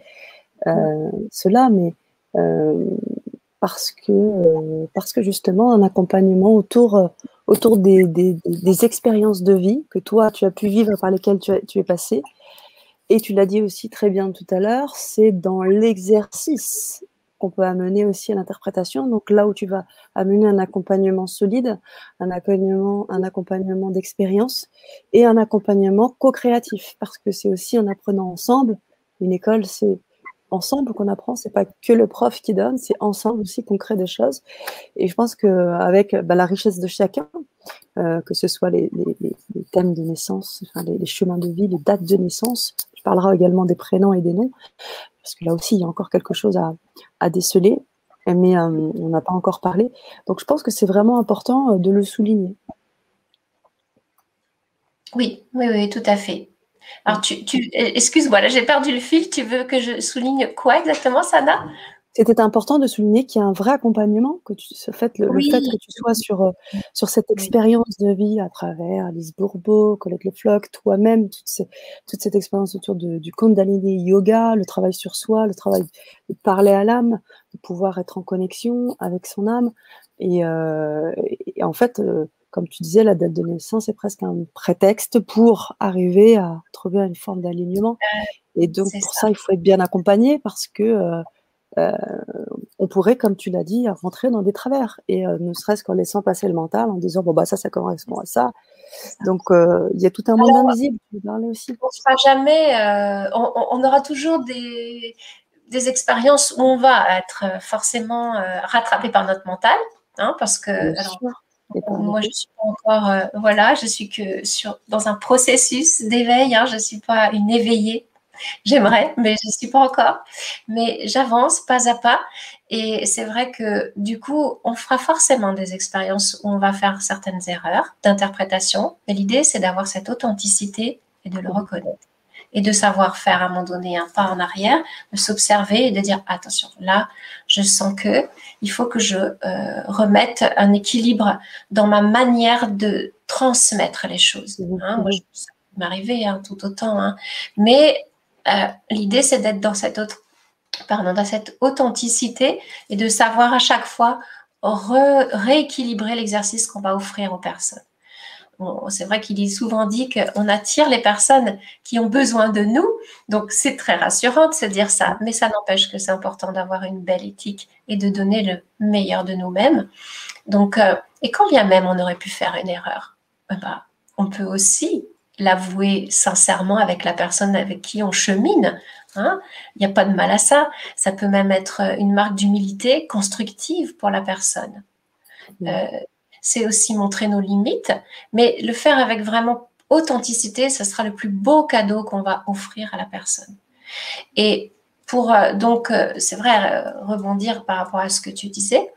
euh, cela, mais euh, parce, que, parce que justement un accompagnement autour, autour des, des, expériences de vie que toi tu as pu vivre par lesquelles tu, tu es passé, et tu l'as dit aussi très bien tout à l'heure, c'est dans l'exercice qu'on peut amener aussi à l'interprétation. Donc là où tu vas amener un accompagnement solide, un accompagnement, un accompagnement d'expérience et un accompagnement co-créatif, parce que c'est aussi en apprenant ensemble. Une école, c'est ensemble qu'on apprend. C'est pas que le prof qui donne, c'est ensemble aussi qu'on crée des choses. Et je pense qu'avec bah, la richesse de chacun, euh, que ce soit les, thèmes de naissance, les, chemins de vie, les dates de naissance, je parlerai également des prénoms et des noms, parce que là aussi il y a encore quelque chose à, déceler, mais euh, on n'a pas encore parlé. Donc je pense que c'est vraiment important euh, de le souligner. Oui, oui, oui, tout à fait. Alors, tu, excuse-moi, là j'ai perdu le fil. Tu veux que je souligne quoi exactement, Sana? C'était important de souligner qu'il y a un vrai accompagnement, que tu, ce fait, le, fait que tu sois sur, euh, sur cette expérience de vie à travers Alice Bourbeau, Colette Lefloc, toi-même, toute, toute, cette expérience autour du Kundalini Yoga, le travail sur soi, le travail de parler à l'âme, de pouvoir être en connexion avec son âme. Et, euh, en fait, euh, comme tu disais, la date de naissance est presque un prétexte pour arriver à trouver une forme d'alignement. Et donc, pour ça. il faut être bien accompagné parce que euh, euh, on pourrait, comme tu l'as dit, rentrer dans des travers. Et euh, ne serait-ce qu'en laissant passer le mental, en disant, bon, bah, ça, ça correspond à ça. Donc, il y a tout un monde invisible. aussi. On sera jamais, on, aura toujours des, des expériences où on va être forcément rattrapé par notre mental. Hein, parce que moi, je suis pas encore, euh, voilà, je suis que sur, dans un processus d'éveil. Hein, je ne suis pas une éveillée. J'aimerais, mais je ne suis pas encore. Mais j'avance pas à pas. Et c'est vrai que du coup, on fera forcément des expériences où on va faire certaines erreurs d'interprétation. Mais l'idée, c'est d'avoir cette authenticité et de le reconnaître et de savoir faire à un moment donné un pas en arrière, de s'observer et de dire attention, là, je sens que il faut que je euh, remette un équilibre dans ma manière de transmettre les choses. Hein. Moi, ça peut m'arriver hein, tout autant, hein. mais euh, l'idée c'est d'être dans cette autre, pardon, dans cette authenticité et de savoir à chaque fois rééquilibrer l'exercice qu'on va offrir aux personnes c'est vrai qu'il est souvent dit qu'on attire les personnes qui ont besoin de nous. Donc, c'est très rassurant de se dire ça. Mais ça n'empêche que c'est important d'avoir une belle éthique et de donner le meilleur de nous-mêmes. Donc, euh, et quand bien même on aurait pu faire une erreur, eh ben, on peut aussi l'avouer sincèrement avec la personne avec qui on chemine. Hein. Il n'y a pas de mal à ça. Ça peut même être une marque d'humilité constructive pour la personne. Euh, c'est aussi montrer nos limites, mais le faire avec vraiment authenticité, ce sera le plus beau cadeau qu'on va offrir à la personne. Et pour euh, donc, euh, c'est vrai, euh, rebondir par rapport à ce que tu disais,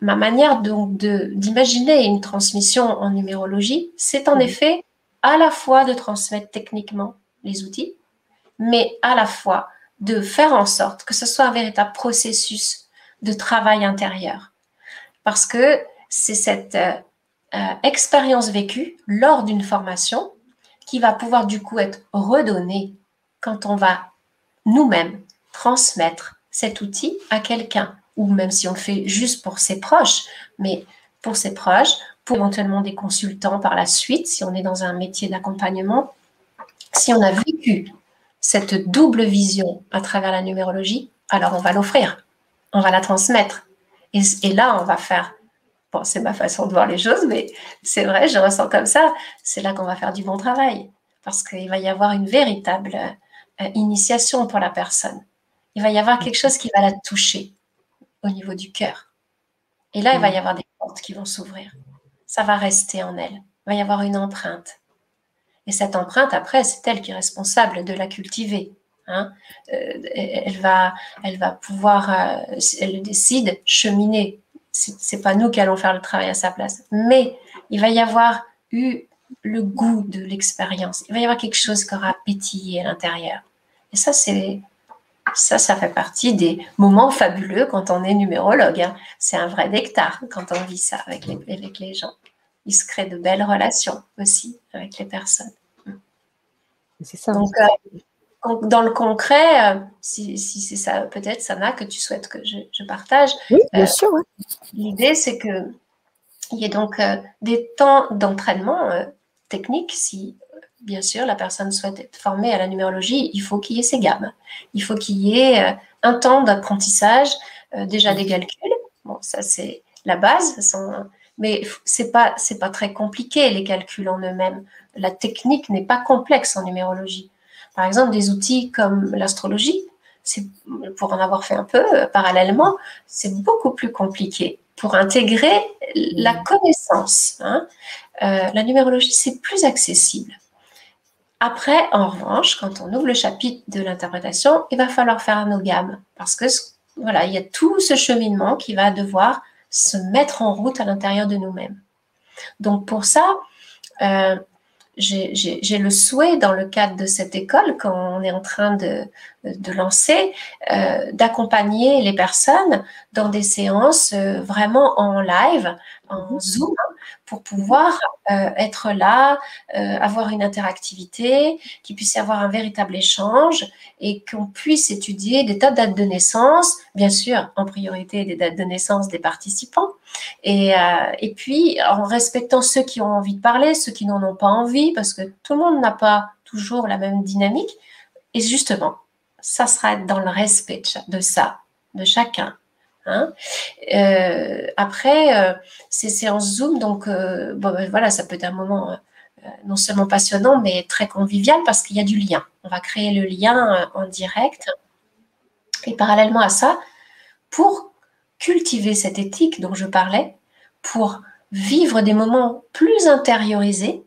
ma manière donc d'imaginer une transmission en numérologie, c'est en effet à la fois de transmettre techniquement les outils, mais à la fois de faire en sorte que ce soit un véritable processus de travail intérieur. Parce que c'est cette euh, euh, expérience vécue lors d'une formation qui va pouvoir du coup être redonnée quand on va nous-mêmes transmettre cet outil à quelqu'un, ou même si on le fait juste pour ses proches, mais pour ses proches, pour éventuellement des consultants par la suite, si on est dans un métier d'accompagnement, si on a vécu cette double vision à travers la numérologie, alors on va l'offrir, on va la transmettre. Et, et là, on va faire c'est ma façon de voir les choses, mais c'est vrai, je ressens comme ça. C'est là qu'on va faire du bon travail, parce qu'il va y avoir une véritable euh, initiation pour la personne. Il va y avoir quelque chose qui va la toucher au niveau du cœur. Et là, il va y avoir des portes qui vont s'ouvrir. Ça va rester en elle. Il va y avoir une empreinte. Et cette empreinte, après, c'est elle qui est responsable de la cultiver. Hein. Euh, elle, va, elle va pouvoir, euh, elle décide, cheminer c'est pas nous qui allons faire le travail à sa place. Mais il va y avoir eu le goût de l'expérience. Il va y avoir quelque chose qui aura pétillé à l'intérieur. Et ça, c'est ça, ça fait partie des moments fabuleux quand on est numérologue. Hein. C'est un vrai nectar quand on vit ça avec les, avec les gens. Il se crée de belles relations aussi avec les personnes. C'est ça. Donc, euh, dans le concret, euh, si, c'est ça, peut-être, Sana, que tu souhaites que je, partage. Oui, bien euh, sûr. L'idée, c'est que il y ait donc euh, des temps d'entraînement technique. Si, bien sûr, la personne souhaite être formée à la numérologie, il faut qu'il y ait ces gammes. Il faut qu'il y ait un temps d'apprentissage, déjà des calculs. Bon, ça, c'est la base. Mais c'est pas, c'est pas très compliqué, les calculs en eux-mêmes. La technique n'est pas complexe en numérologie. Par exemple, des outils comme l'astrologie, pour en avoir fait un peu euh, parallèlement, c'est beaucoup plus compliqué pour intégrer la mmh. connaissance. Hein. Euh, la numérologie, c'est plus accessible. Après, en revanche, quand on ouvre le chapitre de l'interprétation, il va falloir faire nos gammes parce que voilà, il y a tout ce cheminement qui va devoir se mettre en route à l'intérieur de nous-mêmes. Donc pour ça, euh, j'ai le souhait dans le cadre de cette école qu'on est en train de, de lancer, euh, d'accompagner les personnes dans des séances euh, vraiment en live, en Zoom, pour pouvoir euh, être là, avoir une interactivité, qu'il puisse y avoir un véritable échange et qu'on puisse étudier des tas de dates de naissance, bien sûr en priorité des dates de naissance des participants, et, et puis en respectant ceux qui ont envie de parler, ceux qui n'en ont pas envie, parce que tout le monde n'a pas toujours la même dynamique. Et justement, ça sera dans le respect de ça, de chacun. Hein. Euh, après, euh, ces séances Zoom, donc euh, ben, voilà, ça peut être un moment non seulement passionnant, mais très convivial parce qu'il y a du lien. On va créer le lien en direct. Et parallèlement à ça, pour cultiver cette éthique dont je parlais, pour vivre des moments plus intériorisés,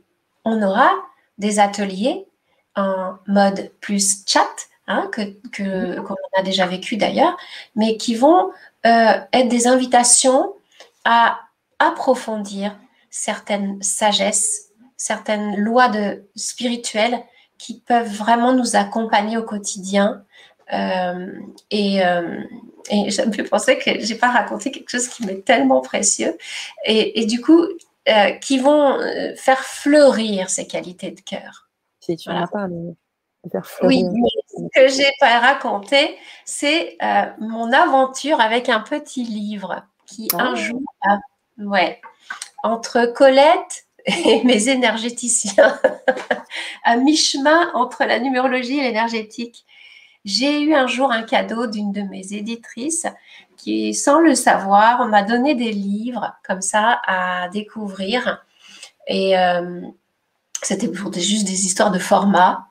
on aura des ateliers en mode plus chat, hein, que, que qu'on a déjà vécu d'ailleurs, mais qui vont euh, être des invitations à approfondir certaines sagesses, certaines lois de, spirituelles qui peuvent vraiment nous accompagner au quotidien. Euh, et, euh, et, ça me fait penser que j'ai pas raconté quelque chose qui m'est tellement précieux. Et, et du coup, euh, qui vont faire fleurir ces qualités de cœur. Si tu voilà. en as parlé. Oui, ce que j'ai pas raconté, c'est euh, mon aventure avec un petit livre qui un ah. jour, ouais, entre Colette et mes énergéticiens, à mi-chemin entre la numérologie et l'énergétique, j'ai eu un jour un cadeau d'une de mes éditrices qui, sans le savoir, m'a donné des livres comme ça à découvrir. Et euh, c'était juste des histoires de format.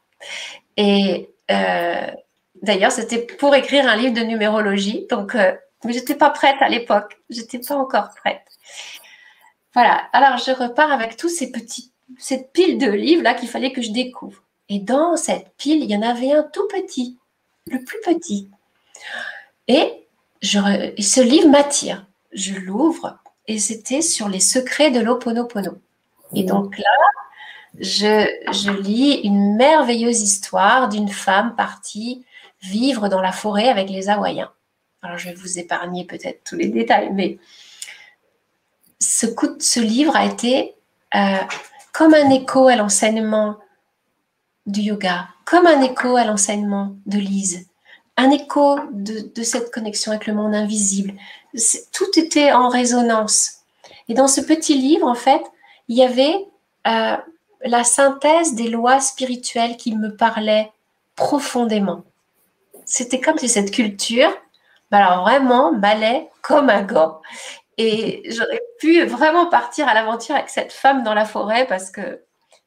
Et euh, d'ailleurs, c'était pour écrire un livre de numérologie. Donc, euh, mais j'étais pas prête à l'époque. J'étais pas encore prête. Voilà. Alors, je repars avec tous ces petits, cette pile de livres là qu'il fallait que je découvre. Et dans cette pile, il y en avait un tout petit, le plus petit. Et, je, et ce livre m'attire. Je l'ouvre et c'était sur les secrets de l'Oponopono. Et donc là, je, lis une merveilleuse histoire d'une femme partie vivre dans la forêt avec les Hawaïens. Alors, je vais vous épargner peut-être tous les détails, mais ce, livre a été euh, comme un écho à l'enseignement du yoga, comme un écho à l'enseignement de Lise, un écho de, cette connexion avec le monde invisible. Tout était en résonance. Et dans ce petit livre, en fait, il y avait euh, la synthèse des lois spirituelles qui me parlaient profondément. C'était comme si cette culture, bah alors vraiment, m'allait comme un gant. Et j'aurais pu vraiment partir à l'aventure avec cette femme dans la forêt parce que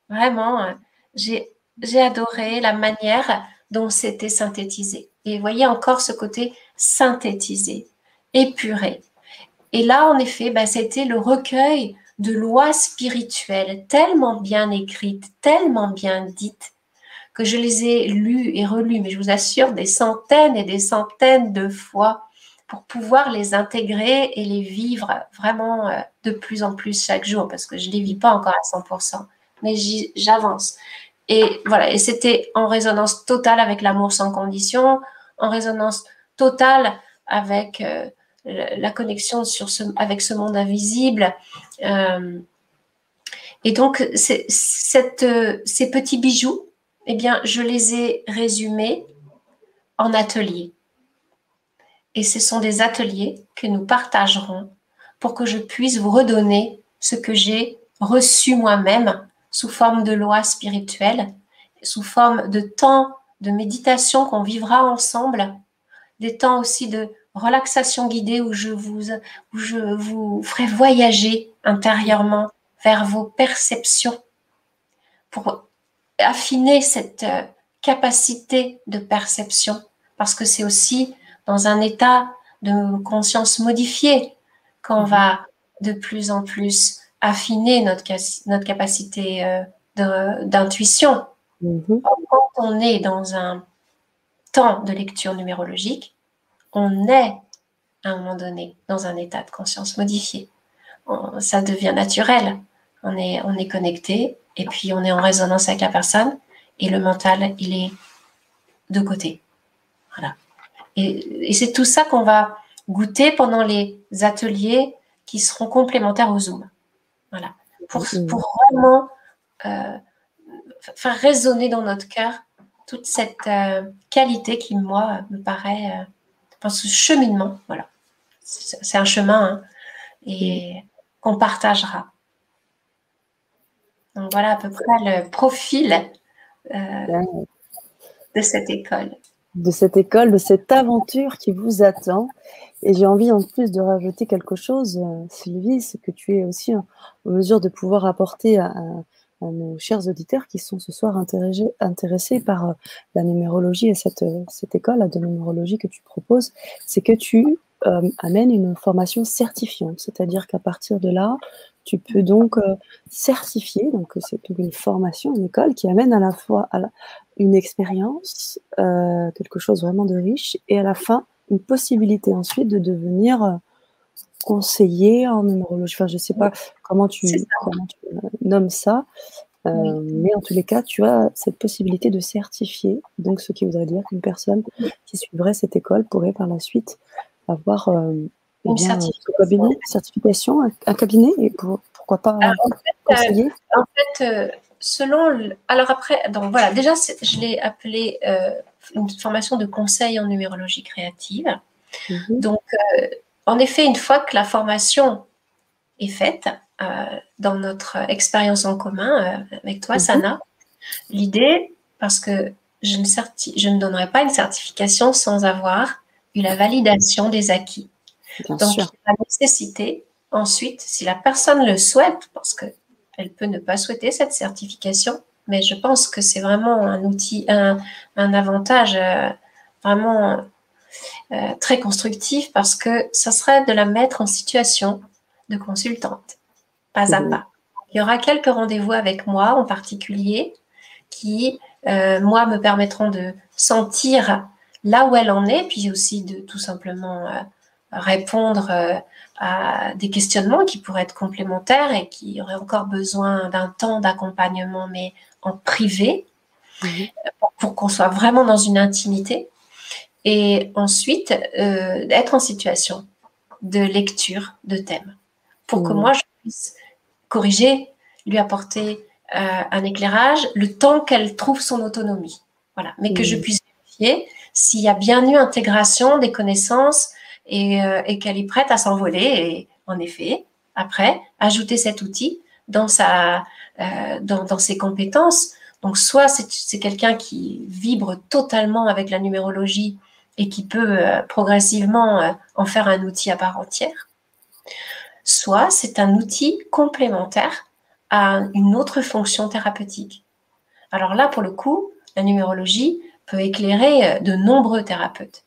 vraiment, j'ai, j'ai adoré la manière dont c'était synthétisé. Et voyez encore ce côté synthétisé, épuré. Et là, en effet, bah, c'était le recueil de lois spirituelles tellement bien écrites, tellement bien dites, que je les ai lues et relues, mais je vous assure, des centaines et des centaines de fois pour pouvoir les intégrer et les vivre vraiment euh, de plus en plus chaque jour, parce que je ne les vis pas encore à 100%, mais j'avance. Et voilà, et c'était en résonance totale avec l'amour sans condition, en résonance totale avec euh, la connexion sur avec ce monde invisible. Euh, et donc, cette, ces petits bijoux, eh bien, je les ai résumés en ateliers. Et ce sont des ateliers que nous partagerons pour que je puisse vous redonner ce que j'ai reçu moi-même sous forme de loi spirituelle, sous forme de temps de méditation qu'on vivra ensemble, des temps aussi de relaxation guidée où je vous, où je vous ferai voyager intérieurement vers vos perceptions pour affiner cette euh, capacité de perception. parce que c'est aussi dans un état de conscience modifié qu'on va de plus en plus affiner notre, notre capacité euh, d'intuition. Mhm. Quand on est dans un temps de lecture numérologique, on est à un moment donné dans un état de conscience modifié. ça devient naturel. On est, on est connecté et puis on est en résonance avec la personne et le mental, il est de côté. Voilà. Et, c'est tout ça qu'on va goûter pendant les ateliers qui seront complémentaires au Zoom. Voilà. Pour, pour vraiment euh, faire résonner dans notre cœur toute cette euh, qualité qui, moi, me paraît, euh, ce cheminement, voilà. C'est un chemin hein, et qu'on partagera. Donc voilà à peu près le profil euh, de cette école. De cette école, de cette aventure qui vous attend. Et j'ai envie en plus de rajouter quelque chose, euh, Sylvie, c'est que tu es aussi en mesure de pouvoir apporter à, nos chers auditeurs qui sont ce soir intéressés, par euh, la numérologie et cette, cette école de numérologie que tu proposes, c'est que tu amènes une formation certifiante. C'est-à-dire qu'à partir de là, tu peux donc euh, certifier, donc euh, c'est une formation, une école qui amène à la fois à une expérience, euh, quelque chose vraiment de riche, et à la fin une possibilité ensuite de devenir conseiller en numérologie. Enfin, je ne sais pas comment tu, nommes ça, mais en tous les cas, tu as cette possibilité de certifier. Donc, ce qui voudrait dire qu'une personne qui suivrait cette école pourrait par la suite avoir une certification, un, cabinet, et pourquoi pas en fait, euh, en fait euh, selon. alors après, donc voilà, déjà, je l'ai appelé euh, une formation de conseil en numérologie créative. Mhm. Donc, en effet, une fois que la formation est faite, dans notre expérience en commun avec toi, mhm. Sana, l'idée, parce que je ne, je ne donnerai pas une certification sans avoir eu la validation des acquis. Donc, la nécessité, ensuite, si la personne le souhaite, parce qu'elle peut ne pas souhaiter cette certification, mais je pense que c'est vraiment un outil, un, avantage euh, vraiment euh, très constructif parce que ça serait de la mettre en situation de consultante, pas à pas. Il y aura quelques rendez-vous avec moi en particulier qui, euh, moi, me permettront de sentir là où elle en est, puis aussi de tout simplement répondre euh, à des questionnements qui pourraient être complémentaires et qui auraient encore besoin d'un temps d'accompagnement, mais en privé, pour, qu'on soit vraiment dans une intimité. Et ensuite, euh, être en situation de lecture de thèmes, pour que moi, je puisse corriger, lui apporter euh, un éclairage, le temps qu'elle trouve son autonomie. Voilà. Mais que je puisse vérifier s'il y a bien eu intégration des connaissances euh, et, qu'elle est prête à s'envoler. Et en effet, après, ajouter cet outil dans, sa, euh, dans, ses compétences. Donc, soit c'est quelqu'un qui vibre totalement avec la numérologie et qui peut euh, progressivement en faire un outil à part entière, soit c'est un outil complémentaire à une autre fonction thérapeutique. Alors là, pour le coup, la numérologie peut éclairer de nombreux thérapeutes.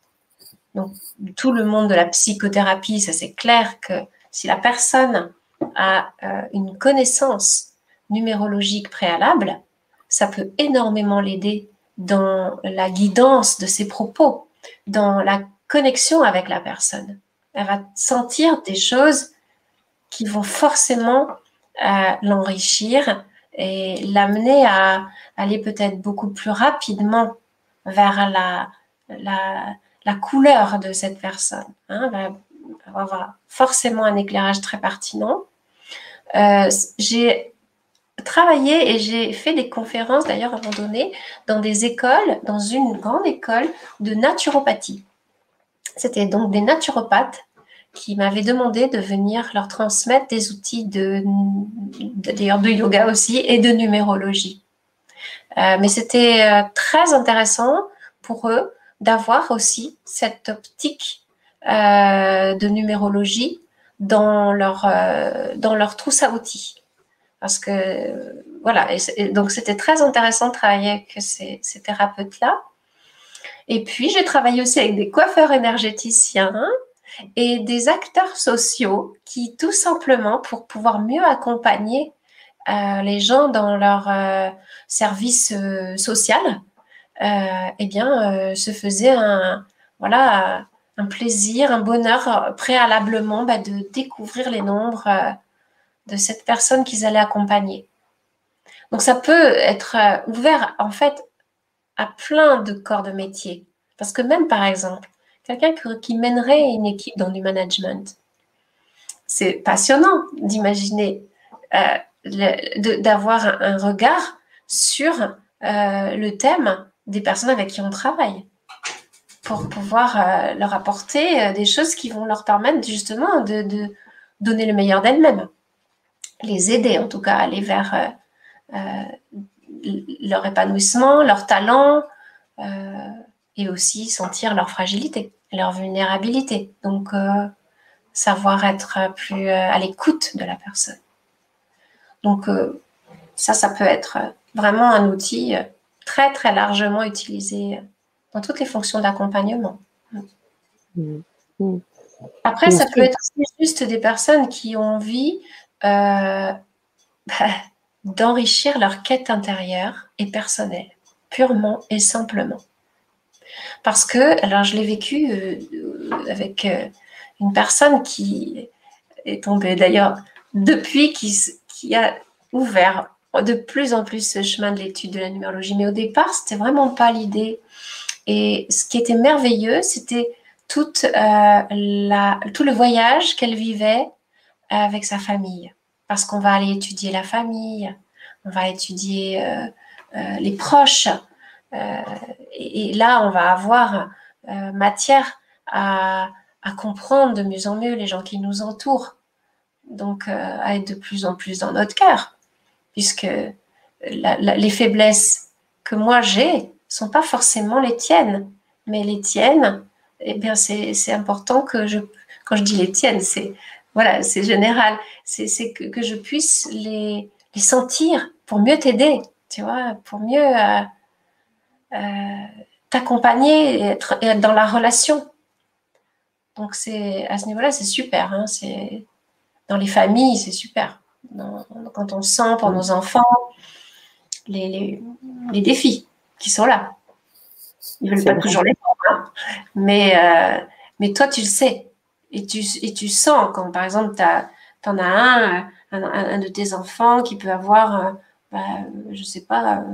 Donc, tout le monde de la psychothérapie, ça c'est clair que si la personne a euh, une connaissance numérologique préalable, ça peut énormément l'aider dans la guidance de ses propos, dans la connexion avec la personne. Elle va sentir des choses qui vont forcément euh, l'enrichir et l'amener à aller peut-être beaucoup plus rapidement vers la, la, couleur de cette personne. Hein, va, avoir forcément un éclairage très pertinent. Euh, j'ai travaillé et j'ai fait des conférences d'ailleurs à un moment donné dans des écoles, dans une grande école de naturopathie. C'était donc des naturopathes qui m'avaient demandé de venir leur transmettre des outils de, d'ailleurs de yoga aussi et de numérologie. Euh, mais c'était euh, très intéressant pour eux d'avoir aussi cette optique euh, de numérologie dans leur, dans leur trousse à outils. Parce que, voilà, donc c'était très intéressant de travailler avec ces, thérapeutes-là. Et puis, j'ai travaillé aussi avec des coiffeurs énergéticiens et des acteurs sociaux qui, tout simplement, pour pouvoir mieux accompagner euh, les gens dans leur euh, service euh, social, eh bien, se faisaient un, voilà, un plaisir, un bonheur préalablement bah, de découvrir les nombres de cette personne qu'ils allaient accompagner. Donc, ça peut être ouvert, en fait, à plein de corps de métier. Parce que même, par exemple, quelqu'un qui mènerait une équipe dans du management, c'est passionnant d'imaginer d'avoir un, regard sur euh, le thème des personnes avec qui on travaille pour pouvoir euh, leur apporter euh, des choses qui vont leur permettre justement de, donner le meilleur d'elles-mêmes, les aider en tout cas à aller vers leur épanouissement, leur talent et aussi sentir leur fragilité, leur vulnérabilité. Donc, savoir être plus à l'écoute de la personne. Donc euh, ça, ça peut être vraiment un outil euh, très très largement utilisé dans toutes les fonctions d'accompagnement. Mmh. Mmh. Après, ça peut être juste des personnes qui ont envie euh, d'enrichir leur quête intérieure et personnelle, purement et simplement. Parce que, alors je l'ai vécu avec une personne qui est tombée d'ailleurs depuis, qui, a ouvert de plus en plus ce chemin de l'étude de la numérologie. Mais au départ, c'était vraiment pas l'idée. Et ce qui était merveilleux, c'était euh, tout le voyage qu'elle vivait avec sa famille. Parce qu'on va aller étudier la famille, on va étudier euh, euh, les proches. Et, et, là, on va avoir matière à, comprendre de mieux en mieux les gens qui nous entourent donc euh, à être de plus en plus dans notre cœur, puisque les faiblesses que moi j'ai sont pas forcément les tiennes, mais les tiennes, eh bien c'est important que je, quand je dis les tiennes, c'est voilà, c'est général, c'est que, que, je puisse les, les, sentir pour mieux t'aider, tu vois, pour mieux euh, euh, t'accompagner et être, et être, dans la relation. Donc c'est à ce niveau-là, c'est super. Hein, c'est dans les familles, c'est super. quand on sent pour nos enfants les, défis qui sont là. Ils ne veulent pas toujours les prendre, hein. mais, euh, mais toi, tu le sais. Et tu, et tu sens, quand par exemple, tu en as un, un, de tes enfants qui peut avoir, euh, bah, je ne sais pas,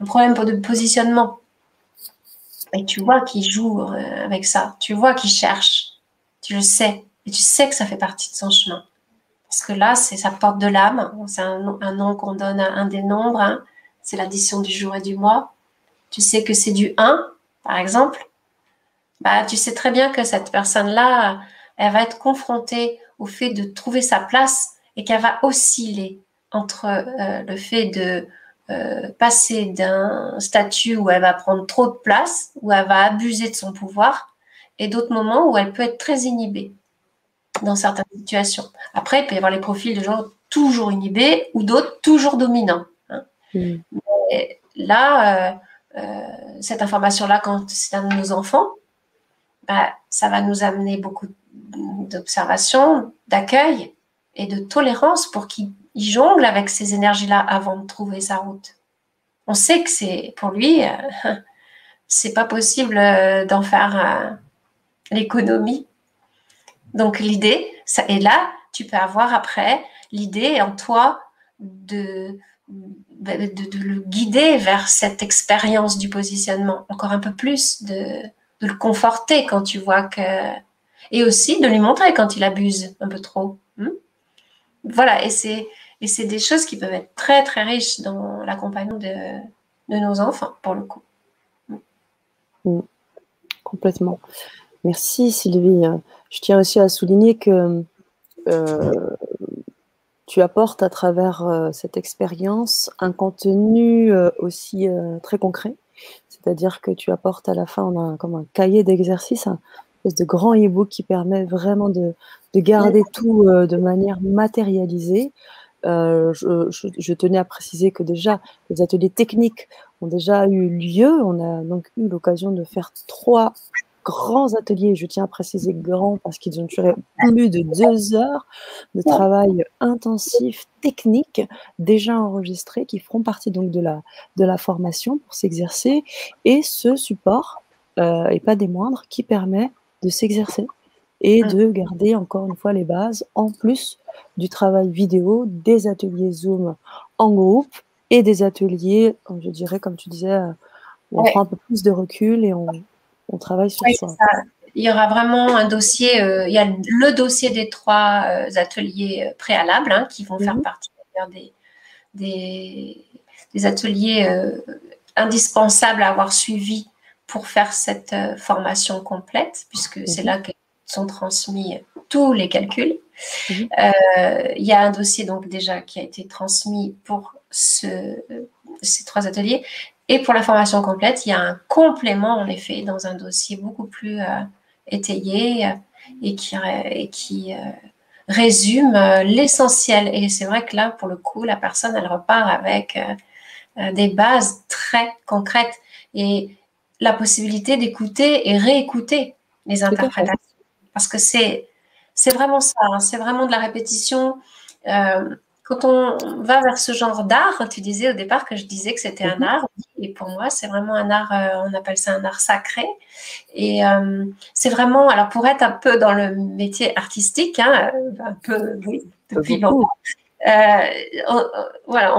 un problème de positionnement. Et tu vois qu'il joue euh, avec ça. Tu vois qu'il cherche. Tu le sais. Et tu sais que ça fait partie de son chemin. Parce que là, c'est sa porte de l'âme. C'est un, nom qu'on donne à un des nombres. Hein. C'est l'addition du jour et du mois. Tu sais que c'est du 1, par exemple. Bah, tu sais très bien que cette personne-là, elle va être confrontée au fait de trouver sa place et qu'elle va osciller entre euh, le fait de euh, passer d'un statut où elle va prendre trop de place, où elle va abuser de son pouvoir, et d'autres moments où elle peut être très inhibée dans certaines situations. Après, il peut y avoir les profils de gens toujours inhibés ou d'autres toujours dominants. Hein. Mm. là, euh, cette information-là, quand c'est un de nos enfants, bah, ça va nous amener beaucoup d'observation, d'accueil et de tolérance pour qu'il jongle avec ces énergies-là avant de trouver sa route. On sait que c'est pour lui, euh, c'est pas possible d'en faire l'économie donc l'idée, ça, et là, tu peux avoir après l'idée en toi de, de, le guider vers cette expérience du positionnement, encore un peu plus, de, le conforter quand tu vois que... Et aussi de lui montrer quand il abuse un peu trop. Hmm? voilà, et c'est, et c'est des choses qui peuvent être très très riches dans l'accompagnement de, de nos enfants, pour le coup. Hmm. Complètement. Merci Sylvie. Je tiens aussi à souligner que euh, tu apportes à travers euh, cette expérience un contenu euh, aussi très concret. C'est-à-dire que tu apportes à la fin comme un cahier d'exercice, espèce de grand e-book qui permet vraiment de, garder tout de manière matérialisée je, tenais à préciser que déjà, les ateliers techniques ont déjà eu lieu. On a donc eu l'occasion de faire trois grands ateliers, je tiens à préciser grands parce qu'ils ont duré plus de deux heures de travail intensif, technique, déjà enregistrés, qui feront partie donc de la, de la formation pour s'exercer. Et ce support, euh, et pas des moindres, qui permet de s'exercer et de garder encore une fois les bases, en plus du travail vidéo, des ateliers Zoom en groupe et des ateliers, je dirais, comme tu disais, où on prend un peu plus de recul et on, on travaille sur ça. Il y aura vraiment un dossier, euh, il y a le dossier des trois euh, ateliers euh, préalables hein, qui vont faire mhm. partie des, des, ateliers indispensables à avoir suivi pour faire cette formation complète, puisque c'est mhm. là que sont transmis tous les calculs. Mhm. il y a un dossier donc déjà qui a été transmis pour ce, ces trois ateliers et pour la formation complète, il y a un complément, en effet, dans un dossier beaucoup plus euh, étayé euh, et qui, et qui euh, résume l'essentiel. Et c'est vrai que là, pour le coup, la personne, elle repart avec des bases très concrètes et la possibilité d'écouter et réécouter les interprétations. Parce que c'est, c'est vraiment ça, hein. c'est vraiment de la répétition quand on va vers ce genre d'art, tu disais au départ que je disais que c'était un mhm. art, et pour moi, c'est vraiment un art, euh, on appelle ça un art sacré. Et euh, c'est vraiment, alors pour être un peu dans le métier artistique, hein, euh, un peu, oui, depuis longtemps, on, voilà,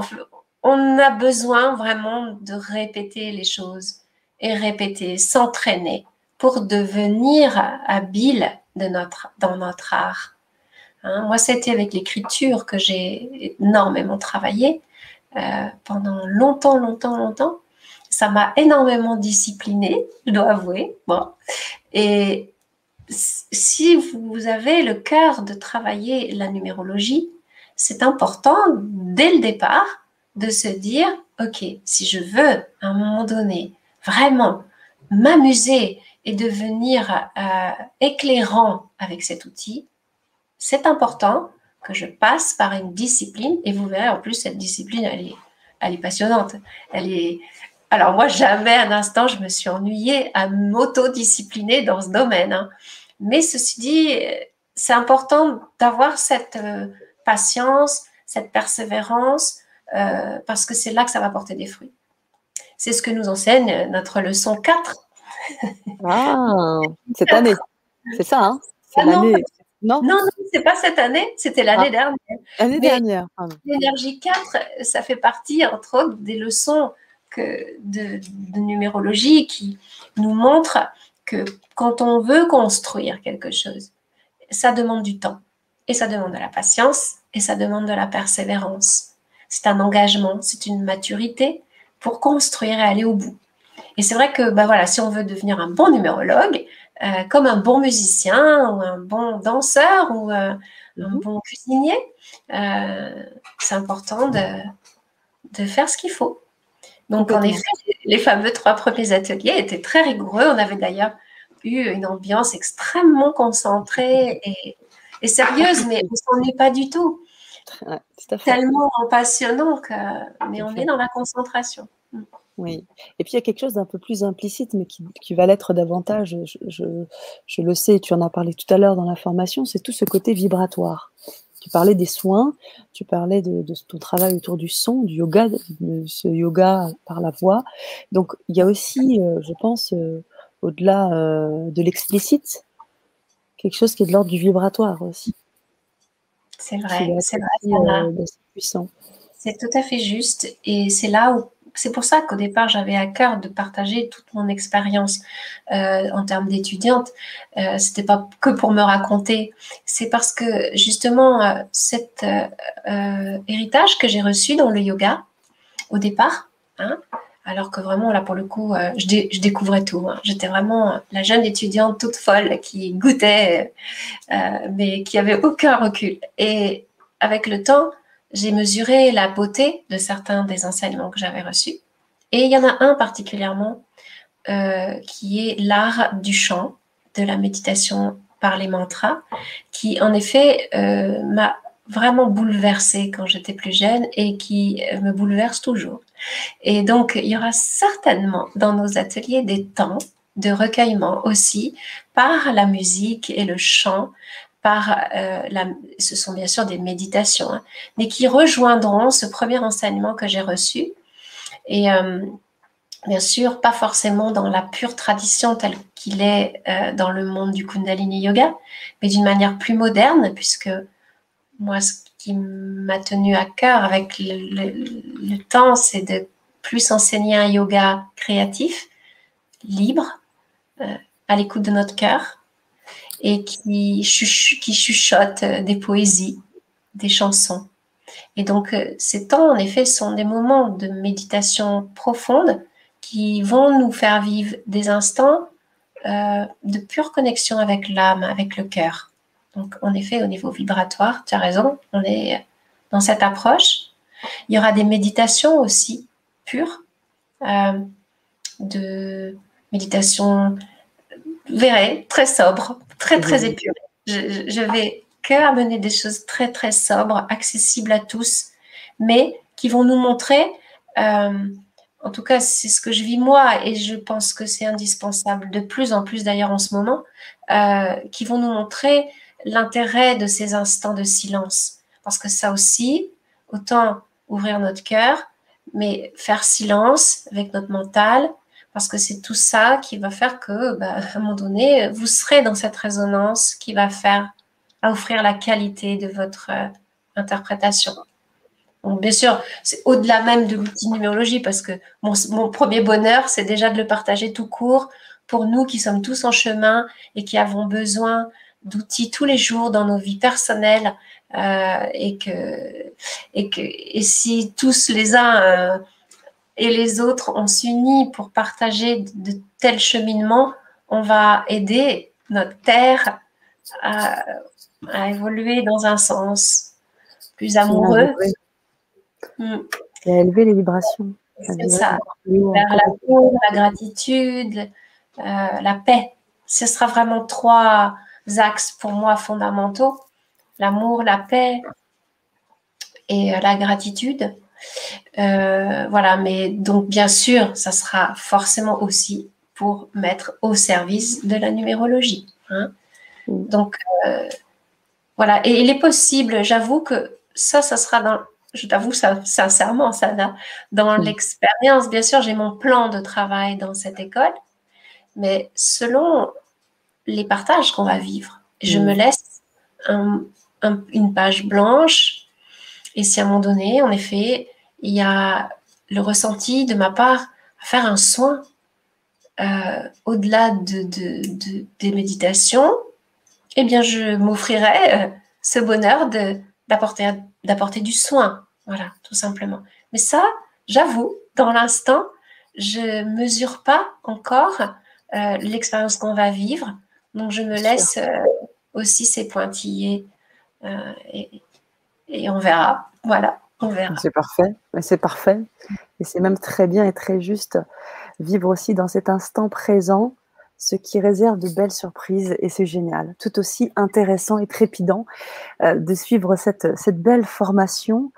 on, a besoin vraiment de répéter les choses et répéter, s'entraîner pour devenir habile de notre, dans notre art. Hein, moi, c'était avec l'écriture que j'ai énormément travaillé euh, pendant longtemps, longtemps, longtemps. Ça m'a énormément disciplinée, je dois avouer. Et si vous avez le cœur de travailler la numérologie, c'est important dès le départ de se dire, OK, si je veux à un moment donné vraiment m'amuser et devenir euh, éclairant avec cet outil, c'est important que je passe par une discipline et vous verrez en plus cette discipline elle est, elle est passionnante. Elle est alors moi jamais un instant je me suis ennuyée à m'autodiscipliner dans ce domaine. Hein. Mais ceci dit, c'est important d'avoir cette euh, patience, cette persévérance euh, parce que c'est là que ça va porter des fruits. C'est ce que nous enseigne notre leçon 4. Ah, cette année. C'est ça, hein? C'est ah l'année. Non, non, non c'est pas cette année, c'était l'année ah. dernière. L'année dernière. L'énergie 4, ça fait partie, entre autres, des leçons que de, numérologie qui nous montrent que quand on veut construire quelque chose, ça demande du temps, et ça demande de la patience, et ça demande de la persévérance. C'est un engagement, c'est une maturité pour construire et aller au bout. Et c'est vrai que ben voilà, si on veut devenir un bon numérologue, euh, comme un bon musicien ou un bon danseur ou euh, un mhm. bon cuisinier. Euh, c'est important de, de, faire ce qu'il faut. Donc, en effet, les fameux trois premiers ateliers étaient très rigoureux. On avait d'ailleurs eu une ambiance extrêmement concentrée et, et sérieuse, mais on s'en est pas du tout. Tellement passionnant que, mais on est dans la concentration. Mm. Oui. Et puis il y a quelque chose d'un peu plus implicite, mais qui, va l'être davantage, je, le sais, tu en as parlé tout à l'heure dans la formation, c'est tout ce côté vibratoire. Tu parlais des soins, tu parlais de, ton travail autour du son, du yoga, de ce yoga par la voix. Donc il y a aussi, euh, je pense, euh, au-delà euh, de l'explicite, quelque chose qui est de l'ordre du vibratoire aussi. C'est vrai, c'est vrai. puissant. C'est tout à fait juste. Et c'est là où c'est pour ça qu'au départ, j'avais à cœur de partager toute mon expérience euh, en termes d'étudiante. Euh, C'était pas que pour me raconter, c'est parce que justement euh, cet euh, héritage que j'ai reçu dans le yoga au départ, hein, alors que vraiment là pour le coup, je, découvrais tout. Hein. J'étais vraiment la jeune étudiante toute folle qui goûtait, mais qui avait aucun recul. Et avec le temps, j'ai mesuré la beauté de certains des enseignements que j'avais reçus. Et il y en a un particulièrement euh, qui est l'art du chant, de la méditation par les mantras, qui en effet euh, m'a vraiment bouleversée quand j'étais plus jeune et qui me bouleverse toujours. Et donc, il y aura certainement dans nos ateliers des temps de recueillement aussi par la musique et le chant, par euh, ce sont bien sûr des méditations, hein, mais qui rejoindront ce premier enseignement que j'ai reçu. Et euh, bien sûr, pas forcément dans la pure tradition telle qu'il est euh, dans le monde du Kundalini Yoga, mais d'une manière plus moderne, puisque moi, ce qui m'a tenu à cœur avec le, temps, c'est de plus enseigner un yoga créatif, libre, euh, à l'écoute de notre cœur, et qui, chuchote euh, des poésies, des chansons. Et donc, ces temps, en effet, sont des moments de méditation profonde qui vont nous faire vivre des instants euh, de pure connexion avec l'âme, avec le cœur. Donc, en effet, au niveau vibratoire, tu as raison, on est dans cette approche. Il y aura des méditations aussi pures, euh, de méditation, vous verrez, très sobre, très, très épurée. Je, je vais que amener des choses très, très sobres, accessibles à tous, mais qui vont nous montrer euh, en tout cas, c'est ce que je vis moi et je pense que c'est indispensable, de plus en plus d'ailleurs en ce moment, euh, qui vont nous montrer l'intérêt de ces instants de silence. Parce que ça aussi, autant ouvrir notre cœur, mais faire silence avec notre mental, parce que c'est tout ça qui va faire que, bah, à un moment donné, vous serez dans cette résonance qui va faire, à offrir la qualité de votre euh, interprétation bien sûr, c'est au-delà même de l'outil numérologie parce que mon, premier bonheur, c'est déjà de le partager tout court pour nous qui sommes tous en chemin et qui avons besoin d'outils tous les jours dans nos vies personnelles euh, et que et que et si tous les uns euh, et les autres on s'unit pour partager de, tels cheminements, on va aider notre terre à, à évoluer dans un sens plus amoureux Mm. Et à élever les vibrations. C'est ça. Vers l'amour, la gratitude, euh, la paix. Ce sera vraiment trois axes pour moi fondamentaux. L'amour, la paix et euh, la gratitude. Euh, voilà, mais donc bien sûr, ça sera forcément aussi pour mettre au service de la numérologie. Hein. Mm. Donc voilà, et il est possible, j'avoue que ça, ça sera dans je t'avoue ça, sincèrement, Sana, dans mm. l'expérience, bien sûr, j'ai mon plan de travail dans cette école, mais selon les partages qu'on va vivre, je mm. me laisse une page blanche. Et si à un moment donné, en effet, il y a le ressenti de ma part à faire un soin euh, au-delà de, des méditations, eh bien, je m'offrirai euh, ce bonheur d'apporter d'apporter du soin. Voilà, tout simplement. Mais ça, j'avoue, dans l'instant, je mesure pas encore euh, l'expérience qu'on va vivre. Donc, je me laisse euh, aussi ces pointillés euh, et, et, on verra. Voilà, on verra. C'est parfait. C'est parfait. Et c'est même très bien et très juste vivre aussi dans cet instant présent ce qui réserve de belles surprises et c'est génial. Tout aussi intéressant et trépidant euh, de suivre cette, cette belle formation.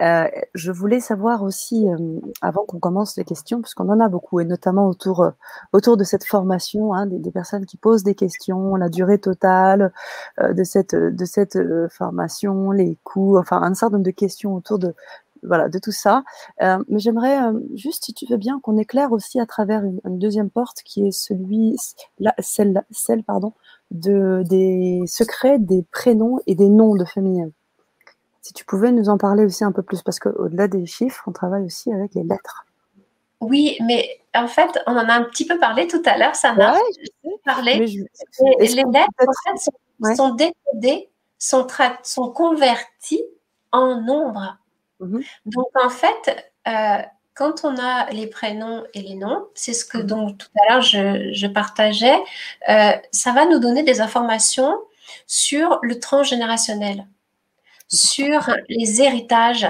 Euh, je voulais savoir aussi, euh, avant qu'on commence les questions, puisqu'on en a beaucoup, et notamment autour, euh, autour de cette formation, hein, des, personnes qui posent des questions, la durée totale euh, de cette, de cette formation, les coûts, enfin un certain nombre de questions autour de, voilà, de tout ça. Mais j'aimerais juste, si tu veux bien, qu'on éclaire aussi à travers une, deuxième porte qui est celui, la, celle, celle pardon, de, des secrets des prénoms et des noms de famille. Si tu pouvais nous en parler aussi un peu plus, parce qu'au-delà des chiffres, on travaille aussi avec les lettres. Oui, mais en fait, on en a un petit peu parlé tout à l'heure, ça m'a parlé. les lettres, en fait, sont, décodées, sont, sont converties en nombres. Mmh donc en fait, euh, quand on a les prénoms et les noms, c'est ce que mmh donc tout à l'heure je, partageais, euh, ça va nous donner des informations sur le transgénérationnel, sur les héritages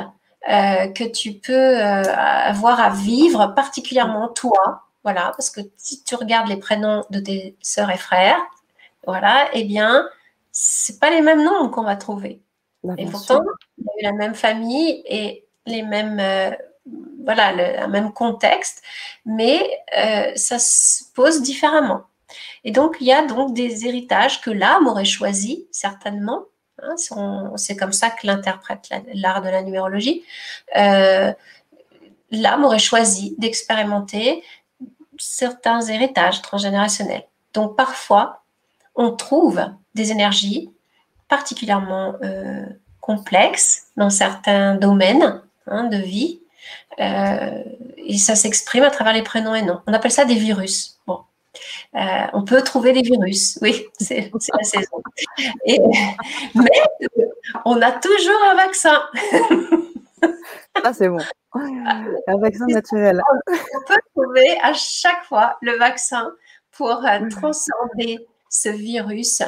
euh, que tu peux avoir à vivre, particulièrement toi, voilà, parce que si tu regardes les prénoms de tes sœurs et frères, voilà, eh bien, c'est pas les mêmes noms qu'on va trouver. Bah, et pourtant, il y a eu la même famille et les mêmes, euh, voilà, le, même contexte, mais euh, ça se pose différemment. Et donc, il y a donc des héritages que l'âme aurait choisi, certainement. Hein, c'est comme ça que l'interprète l'art de la numérologie. Euh, l'âme aurait choisi d'expérimenter certains héritages transgénérationnels. Donc, parfois, on trouve des énergies particulièrement euh, complexes dans certains domaines hein, de vie. Euh, et ça s'exprime à travers les prénoms et noms. On appelle ça des virus. Bon. Euh, on peut trouver des virus, oui, c'est la saison. mais on a toujours un vaccin. ah, c'est bon. Un vaccin naturel. On peut trouver à chaque fois le vaccin pour transcender ce virus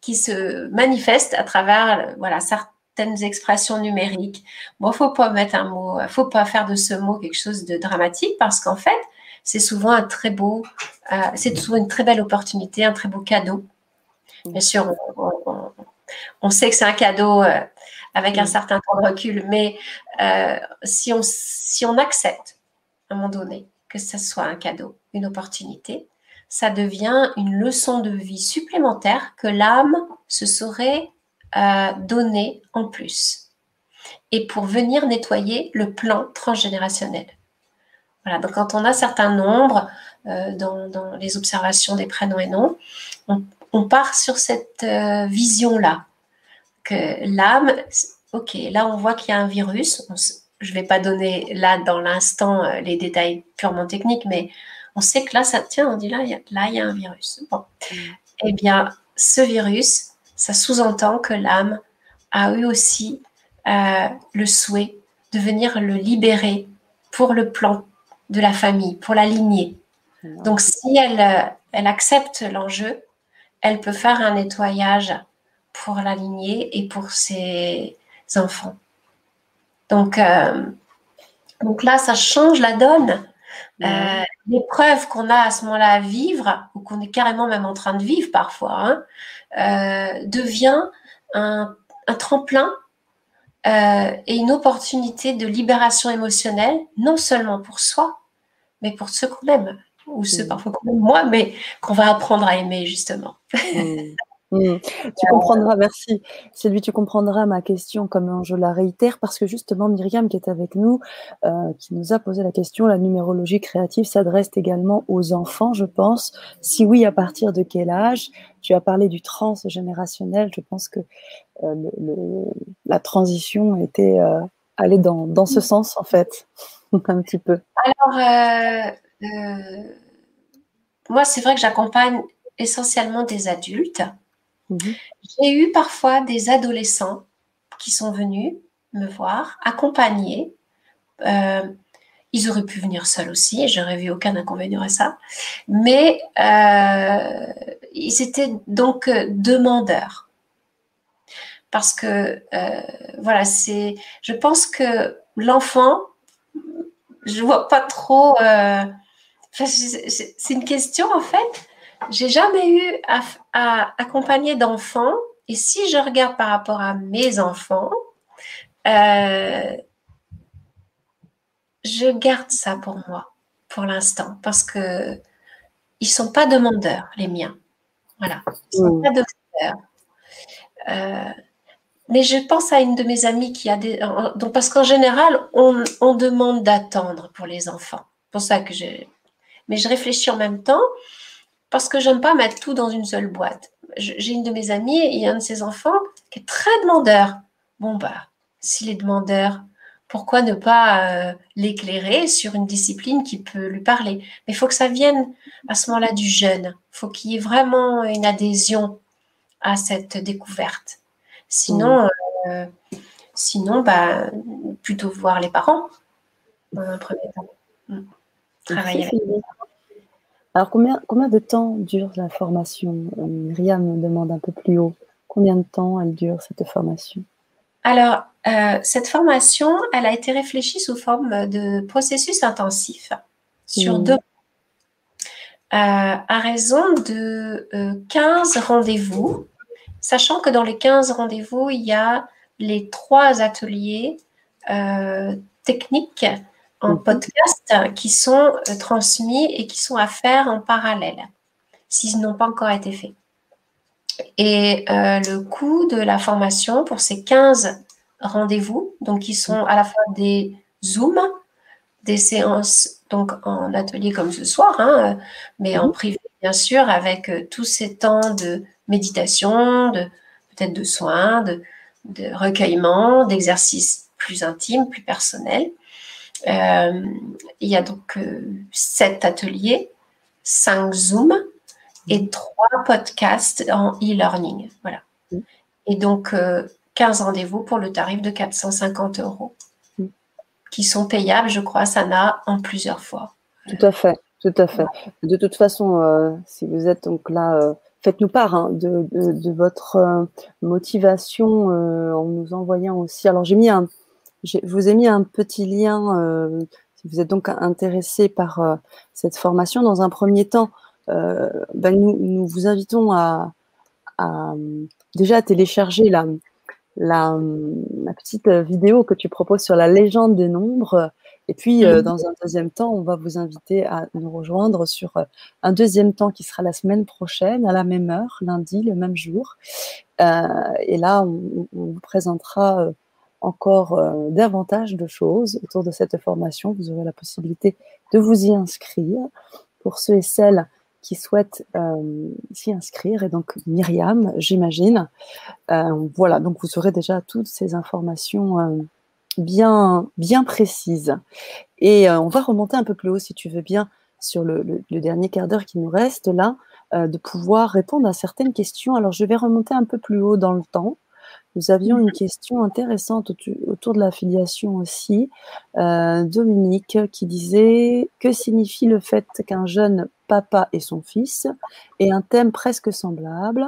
qui se manifeste à travers voilà, certaines expressions numériques. Bon, faut pas mettre un mot, faut pas faire de ce mot quelque chose de dramatique parce qu'en fait, c'est souvent un très beau, euh, c'est souvent une très belle opportunité, un très beau cadeau. Bien sûr, on, sait que c'est un cadeau euh, avec un certain temps de recul, mais euh, si, on, si on accepte à un moment donné que ce soit un cadeau, une opportunité, ça devient une leçon de vie supplémentaire que l'âme se serait donnée en plus. Et pour venir nettoyer le plan transgénérationnel. Voilà, donc quand on a certains nombres euh, dans, les observations des prénoms et noms, on, part sur cette euh, vision-là, que l'âme, ok, là on voit qu'il y a un virus, je ne vais pas donner là dans l'instant les détails purement techniques, mais on sait que là, ça, tiens, on dit là, il y a, là, il y a un virus. Bon. Eh bien, ce virus, ça sous-entend que l'âme a eu aussi euh, le souhait de venir le libérer pour le plan de la famille, pour la lignée. Donc, si elle, euh, elle accepte l'enjeu, elle peut faire un nettoyage pour la lignée et pour ses enfants. Donc, euh, donc là, ça change la donne. Euh, l'épreuve qu'on a à ce moment-là à vivre, ou qu'on est carrément même en train de vivre parfois, hein, euh, devient un, tremplin euh, et une opportunité de libération émotionnelle, non seulement pour soi, mais pour ceux qu'on aime, ou ceux parfois qu'on aime moi, mais qu'on va apprendre à aimer justement. Mmh. Tu comprendras, merci. Sylvie, tu comprendras ma question comme je la réitère parce que justement Myriam qui est avec nous, euh, qui nous a posé la question, la numérologie créative s'adresse également aux enfants, je pense. Si oui, à partir de quel âge? Tu as parlé du transgénérationnel. Je pense que euh, la transition était euh, allée dans, dans, ce sens en fait, un petit peu. Alors, moi, c'est vrai que j'accompagne essentiellement des adultes. Mhm. J'ai eu parfois des adolescents qui sont venus me voir, accompagnés. Euh, ils auraient pu venir seuls aussi, j'aurais vu aucun inconvénient à ça. Mais euh, ils étaient donc euh, demandeurs. Parce que, voilà, c'est. Je pense que l'enfant, je vois pas trop. c'est une question en fait j'ai jamais eu à, accompagner d'enfants. Et si je regarde par rapport à mes enfants, euh, je garde ça pour moi, pour l'instant, parce que ils sont pas demandeurs, les miens. Voilà, ils sont pas demandeurs. Euh, mais je pense à une de mes amies qui a des. Donc, parce qu'en général, on, on demande d'attendre pour les enfants. Pour ça que je. Mais je réfléchis en même temps parce que j'aime pas mettre tout dans une seule boîte. J'ai une de mes amies et un de ses enfants qui est très demandeur. Bon, bah, s'il est demandeur, pourquoi ne pas euh, l'éclairer sur une discipline qui peut lui parler? Mais il faut que ça vienne à ce moment-là du jeune. Il faut qu'il y ait vraiment une adhésion à cette découverte. Sinon, mmh. euh, sinon bah, plutôt voir les parents dans un premier temps. Mmh. Travailler avec alors, combien, combien de temps dure la formation euh, Myriam me demande un peu plus haut. Combien de temps elle dure, cette formation? Alors, euh, cette formation, elle a été réfléchie sous forme de processus intensif sur deux euh, à raison de 15 rendez-vous, sachant que dans les 15 rendez-vous, il y a les trois ateliers euh, techniques en mhm. podcast qui sont euh, transmis et qui sont à faire en parallèle, s'ils n'ont pas encore été faits. Et euh, le coût de la formation pour ces 15 rendez-vous, donc qui sont à la fois des Zooms, des séances donc en atelier comme ce soir, hein, mais en mhm. privé bien sûr, avec tous ces temps de méditation, de peut-être de soins, de, de recueillement, d'exercices plus intimes, plus personnels. Euh, il y a donc euh, sept ateliers, cinq Zooms et trois podcasts en e-learning. Voilà. Mhm. Et donc, 15 euh, rendez-vous pour le tarif de 450 euros, mhm. qui sont payables, je crois, Sana, en plusieurs fois. Tout à fait, tout à fait. De toute façon, si vous êtes donc là faites-nous part hein, de, votre motivation en nous envoyant aussi. Alors j'ai mis un, je vous ai mis un petit lien euh, si vous êtes donc intéressé par euh, cette formation. Dans un premier temps, euh, ben, nous, vous invitons à, déjà télécharger la, la, petite vidéo que tu proposes sur la légende des nombres. Et puis, mhm. dans un deuxième temps, on va vous inviter à nous rejoindre sur un deuxième temps qui sera la semaine prochaine, à la même heure, lundi, le même jour. et là, on, on vous présentera encore euh, davantage de choses autour de cette formation. Vous aurez la possibilité de vous y inscrire pour ceux et celles qui souhaitent euh, s'y inscrire. Et donc Myriam, j'imagine. Euh, voilà, donc vous aurez déjà toutes ces informations bien, bien précises. Et on va remonter un peu plus haut, si tu veux bien, sur le, le dernier quart d'heure qui nous reste là, de pouvoir répondre à certaines questions. Alors je vais remonter un peu plus haut dans le temps. Nous avions une question intéressante autour de la filiation aussi. Euh, Dominique qui disait Que signifie le fait qu'un jeune papa et son fils aient un thème presque semblable,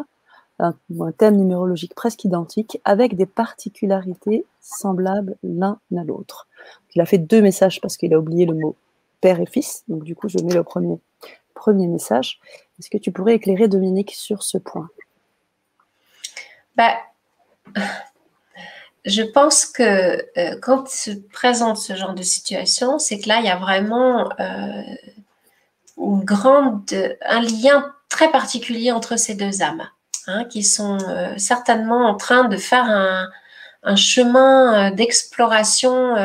un, thème numérologique presque identique, avec des particularités semblables l'un à l'autre Il a fait deux messages parce qu'il a oublié le mot père et fils. Donc, du coup, je mets le premier, premier message. Est-ce que tu pourrais éclairer Dominique sur ce point? Bah, je pense que euh, quand se présente ce genre de situation, c'est que là, il y a vraiment euh, une grande, un lien très particulier entre ces deux âmes, hein, qui sont euh, certainement en train de faire un, chemin d'exploration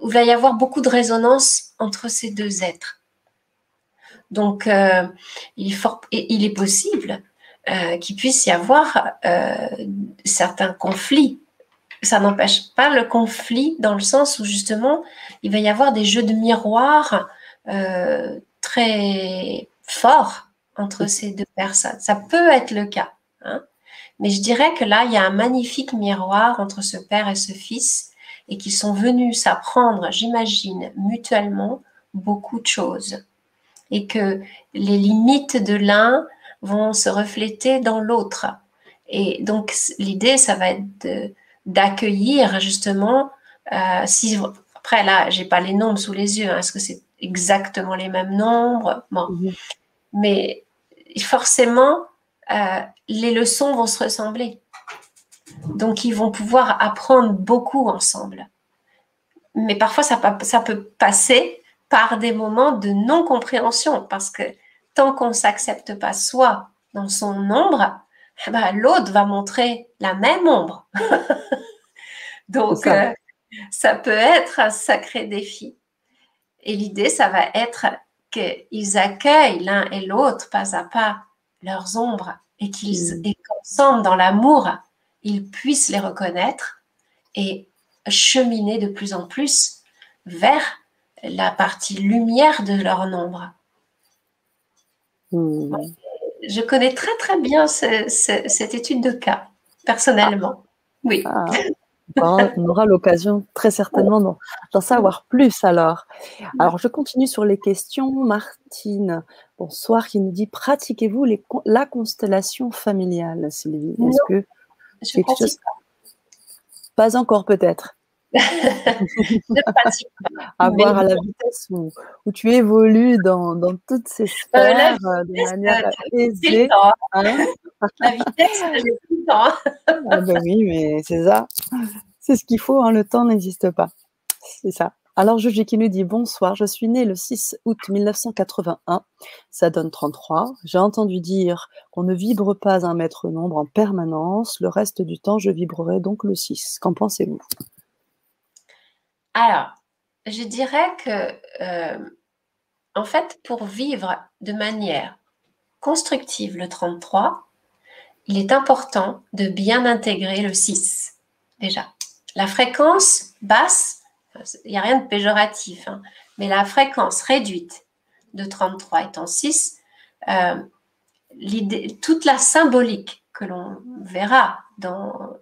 où il va y avoir beaucoup de résonance entre ces deux êtres. Donc, il est possible euh, qu'il puisse y avoir euh, certains conflits. Ça n'empêche pas le conflit dans le sens où justement il va y avoir des jeux de miroir euh, très forts entre ces deux personnes. Ça peut être le cas. Hein. Mais je dirais que là, il y a un magnifique miroir entre ce père et ce fils et qui sont venus s'apprendre, j'imagine, mutuellement beaucoup de choses. Et que les limites de l'un vont se refléter dans l'autre. Et donc, l'idée, ça va être d'accueillir justement, euh, si, après là, j'ai pas les nombres sous les yeux, hein, est-ce que c'est exactement les mêmes nombres? Bon. Mhm. Mais forcément, euh, les leçons vont se ressembler. Donc, ils vont pouvoir apprendre beaucoup ensemble. Mais parfois, ça, ça peut passer par des moments de non-compréhension parce que tant qu'on ne s'accepte pas soi dans son ombre, eh ben, l'autre va montrer la même ombre. Donc, euh, ça. peut être un sacré défi. Et l'idée, ça va être qu'ils accueillent l'un et l'autre pas à pas leurs ombres et qu'ils, mm. qu'ensemble, dans l'amour, ils puissent les reconnaître et cheminer de plus en plus vers la partie lumière de leur ombre. Je connais très très bien cette étude de cas, personnellement. Oui. Ah, on aura l'occasion très certainement d'en savoir plus alors. Alors je continue sur les questions. Martine, bonsoir, qui nous dit pratiquez-vous la constellation familiale, Sylvie? Est-ce que je pas. pas encore peut-être ne pratique pas. À voir à la vitesse où, tu évolues dans, dans toutes ces sphères euh, de manière aisée. Hein. la vitesse, j'ai tout le temps. ah ben oui, mais c'est ça. C'est ce qu'il faut, hein, le temps n'existe pas. C'est ça. Alors, Juji qui nous dit bonsoir, je suis né le 6 août 1981, ça donne 33. J'ai entendu dire qu'on ne vibre pas un maître nombre en permanence, le reste du temps, je vibrerai donc le 6. Qu'en pensez-vous? Alors, je dirais que, euh, en fait, pour vivre de manière constructive le 33, il est important de bien intégrer le 6, déjà. La fréquence basse il n'y a rien de péjoratif, hein. mais la fréquence réduite de 33 étant 6, euh, toute la symbolique que l'on verra dans,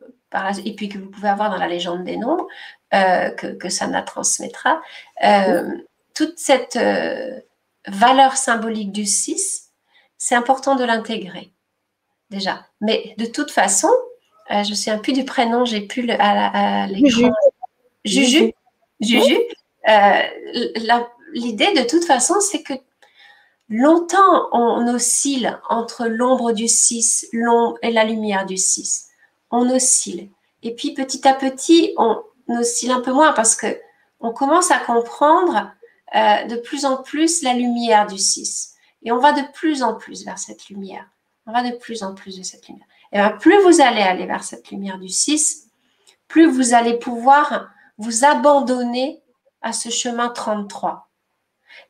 et puis que vous pouvez avoir dans la légende des nombres, euh, que, que Sana transmettra, euh, toute cette valeur symbolique du 6, c'est important de l'intégrer déjà. Mais de toute façon, je suis un peu du prénom, j'ai pu le, à, l'écran. Juju. Juju, euh, l'idée de toute façon, c'est que longtemps on oscille entre l'ombre du 6 et la lumière du 6. On oscille. Et puis petit à petit, on oscille un peu moins parce que on commence à comprendre euh, de plus en plus la lumière du 6. Et on va de plus en plus vers cette lumière. On va de plus en plus de cette lumière. Et bien, plus vous allez aller vers cette lumière du 6, plus vous allez pouvoir vous abandonnez à ce chemin 33.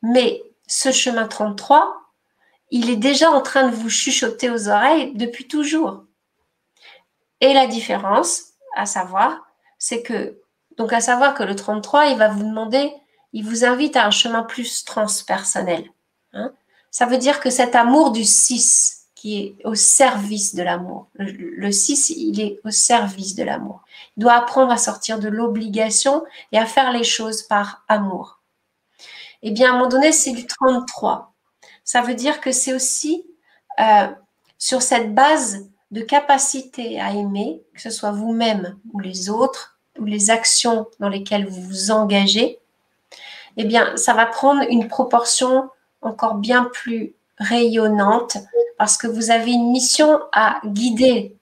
Mais ce chemin 33, il est déjà en train de vous chuchoter aux oreilles depuis toujours. Et la différence, à savoir, c'est que, donc à savoir que le 33, il va vous demander, il vous invite à un chemin plus transpersonnel. Hein. Ça veut dire que cet amour du 6, qui est au service de l'amour. Le 6, il est au service de l'amour. Il doit apprendre à sortir de l'obligation et à faire les choses par amour. Eh bien, à un moment donné, c'est du 33. Ça veut dire que c'est aussi euh, sur cette base de capacité à aimer, que ce soit vous-même ou les autres, ou les actions dans lesquelles vous vous engagez, eh bien, ça va prendre une proportion encore bien plus rayonnante parce que vous avez une mission à guider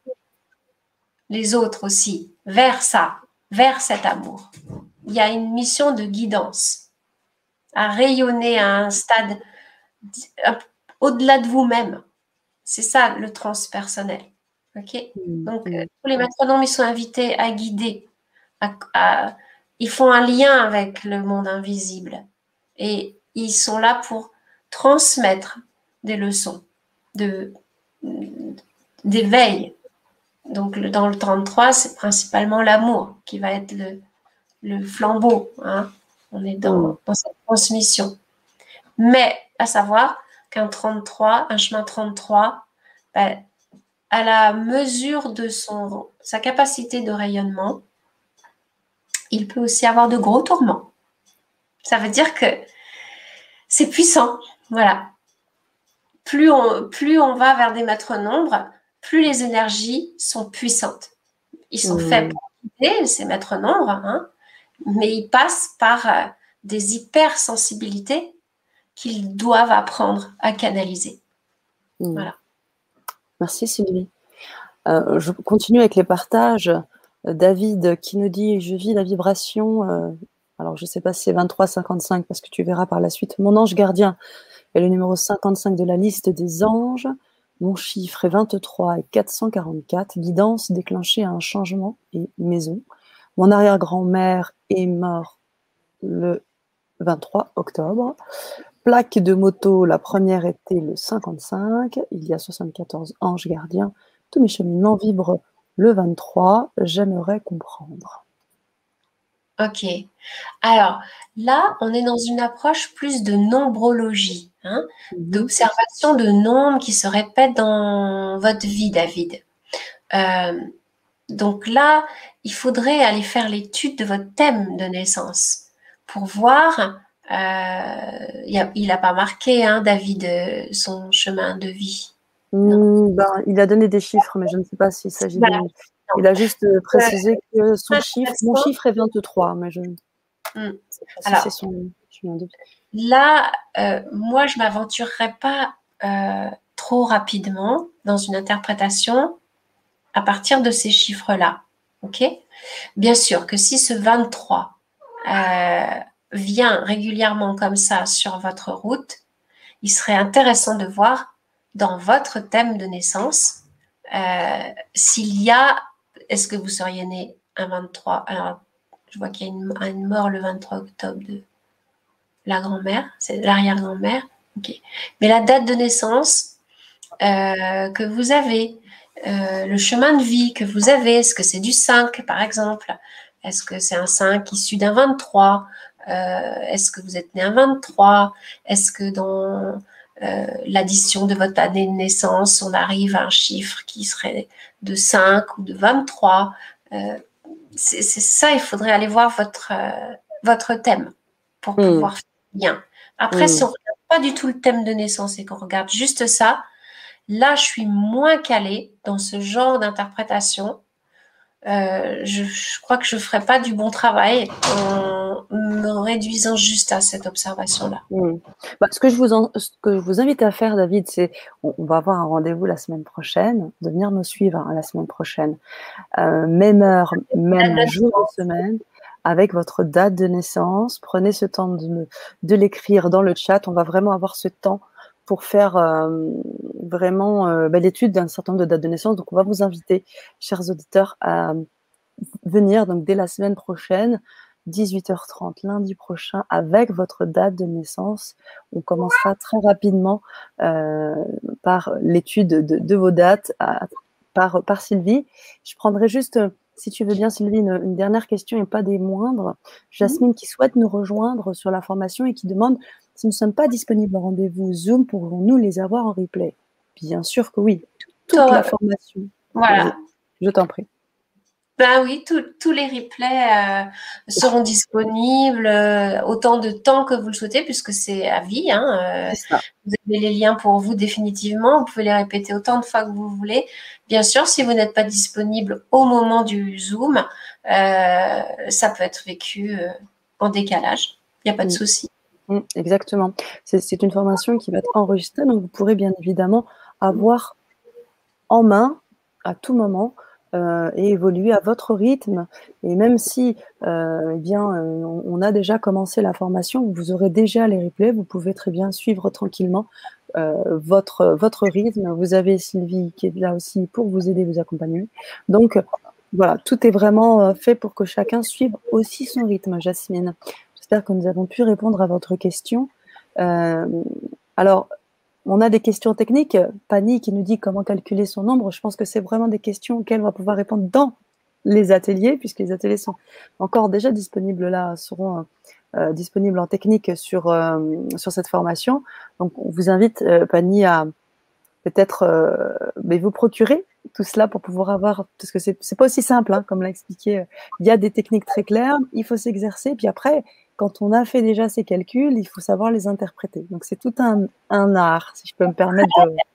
les autres aussi vers ça, vers cet amour. Il y a une mission de guidance, à rayonner à un stade au-delà de vous-même. C'est ça le transpersonnel. Ok mm, Donc, mm. euh, tous les métronomes, ils sont invités à guider. ils font un lien avec le monde invisible. Et ils sont là pour transmettre des leçons de d'éveil. Donc dans le 33, c'est principalement l'amour qui va être le, flambeau. Hein. On est dans, mm. dans, cette transmission. Mais à savoir qu'un 33, un chemin 33, ben, à la mesure de son, sa capacité de rayonnement, il peut aussi avoir de gros tourments. Ça veut dire que c'est puissant. Voilà plus on, plus on va vers des maîtres nombres, plus les énergies sont puissantes. Ils sont mmh. faits pour guider ces maîtres nombres, hein, mais ils passent par euh, des hypersensibilités qu'ils doivent apprendre à canaliser. Mmh. Voilà. Merci Sylvie. Euh, je continue avec les partages. David qui nous dit Je vis la vibration. Euh, alors, je ne sais pas si c'est 23-55 parce que tu verras par la suite. Mon ange gardien et le numéro 55 de la liste des anges. Mon chiffre est 23 et 444. Guidance déclenchée à un changement et maison. Mon arrière-grand-mère est mort le 23 octobre. Plaque de moto, la première était le 55. Il y a 74 anges gardiens. Tous mes cheminements vibrent le 23. J'aimerais comprendre. Ok. Alors là, on est dans une approche plus de nombrologie, hein, mhm. d'observation de nombres qui se répètent dans votre vie, David. Euh, donc là, il faudrait aller faire l'étude de votre thème de naissance pour voir. Euh, il n'a pas marqué, hein, David, euh, son chemin de vie. Hmm, ben, il a donné des chiffres, mais je ne sais pas s'il s'agit de. Il a juste précisé que son chiffre, mon chiffre est 23, mais je. Hmm. Alors, son, là, moi, je m'aventurerai pas trop rapidement dans une interprétation à partir de ces chiffres-là. OK? Bien sûr que si ce 23 euh, vient régulièrement comme ça sur votre route, il serait intéressant de voir dans votre thème de naissance euh, s'il y a, est-ce que vous seriez né un 23 Alors, je vois qu'il y a une, mort le 23 octobre de la grand-mère, c'est l'arrière-grand-mère. Mais la date de naissance euh, que vous avez, euh, le chemin de vie que vous avez, est-ce que c'est du 5 par exemple? Est-ce que c'est un 5 issu d'un 23 euh, Est-ce que vous êtes né un 23 Est-ce que dans euh, l'addition de votre année de naissance, on arrive à un chiffre qui serait de 5 ou de 23 C'est ça, il faudrait aller voir votre, votre thème pour hmm. pouvoir faire bien. Après, si hmm. on ne regarde pas du tout le thème de naissance et qu'on regarde juste ça, Là, je suis moins calée dans ce genre d'interprétation. Euh, je, crois que je ne ferai pas du bon travail en me réduisant juste à cette observation-là. Bah, ce, que je vous que je vous invite à faire, David, c'est on, va avoir un rendez-vous la semaine prochaine, de venir nous suivre hein, la semaine prochaine. Euh, même heure, même jour de semaine, avec votre date de naissance. Prenez ce temps de, de l'écrire dans le chat. On va vraiment avoir ce temps pour faire euh, vraiment euh, bah, l'étude d'un certain nombre de dates de naissance. Donc, on va vous inviter, chers auditeurs, à venir donc dès la semaine prochaine, 18h30, lundi prochain, avec votre date de naissance. On commencera très rapidement euh, par l'étude de, vos dates par, par Sylvie. Je prendrai juste, si tu veux bien, Sylvie, une, une dernière question et pas des moindres. Jasmine qui souhaite nous rejoindre sur la formation et qui demande si nous ne sommes pas disponibles au rendez-vous Zoom, pourrons-nous les avoir en replay Bien sûr que oui. Toute la formation. Voilà. Je t'en prie. Ben oui, tous les replays euh, seront disponibles euh, autant de temps que vous le souhaitez, puisque c'est à vie. Hein, euh, vous avez les liens pour vous définitivement. Vous pouvez les répéter autant de fois que vous voulez. Bien sûr, si vous n'êtes pas disponible au moment du Zoom, ça peut être vécu en décalage. Il n'y a pas de souci. Mm, exactement. C'est une formation qui va être enregistrée, donc vous pourrez bien évidemment avoir en main à tout moment euh, et évoluer à votre rythme. Et même si euh, eh bien, euh, on, a déjà commencé la formation, vous aurez déjà les replays, vous pouvez très bien suivre tranquillement votre, votre rythme. Vous avez Sylvie qui est là aussi pour vous aider, vous accompagner. Donc voilà, tout est vraiment fait pour que chacun suive aussi son rythme, Jasmine. Que nous avons pu répondre à votre question. Euh, alors, on a des questions techniques. Pani qui nous dit comment calculer son nombre. Je pense que c'est vraiment des questions auxquelles on va pouvoir répondre dans les ateliers, puisque les ateliers sont encore déjà disponibles là, seront euh, disponibles en technique sur, euh, sur cette formation. Donc, on vous invite, Pani, à peut-être vous procurer tout cela pour pouvoir avoir, parce que c'est pas aussi simple, hein, comme l'a expliqué. Il y a des techniques très claires, il faut s'exercer, puis après, quand on a fait déjà ces calculs, il faut savoir les interpréter. Donc c'est tout un, art, si je peux me permettre de...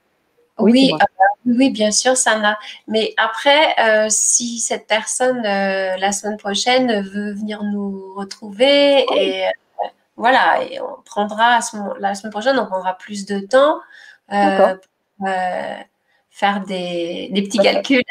Oui, euh, oui, bien sûr, un. Mais après, euh, si cette personne, euh, la semaine prochaine, veut venir nous retrouver, et voilà, et on prendra la semaine prochaine, donc on aura plus de temps pour faire des, des petits calculs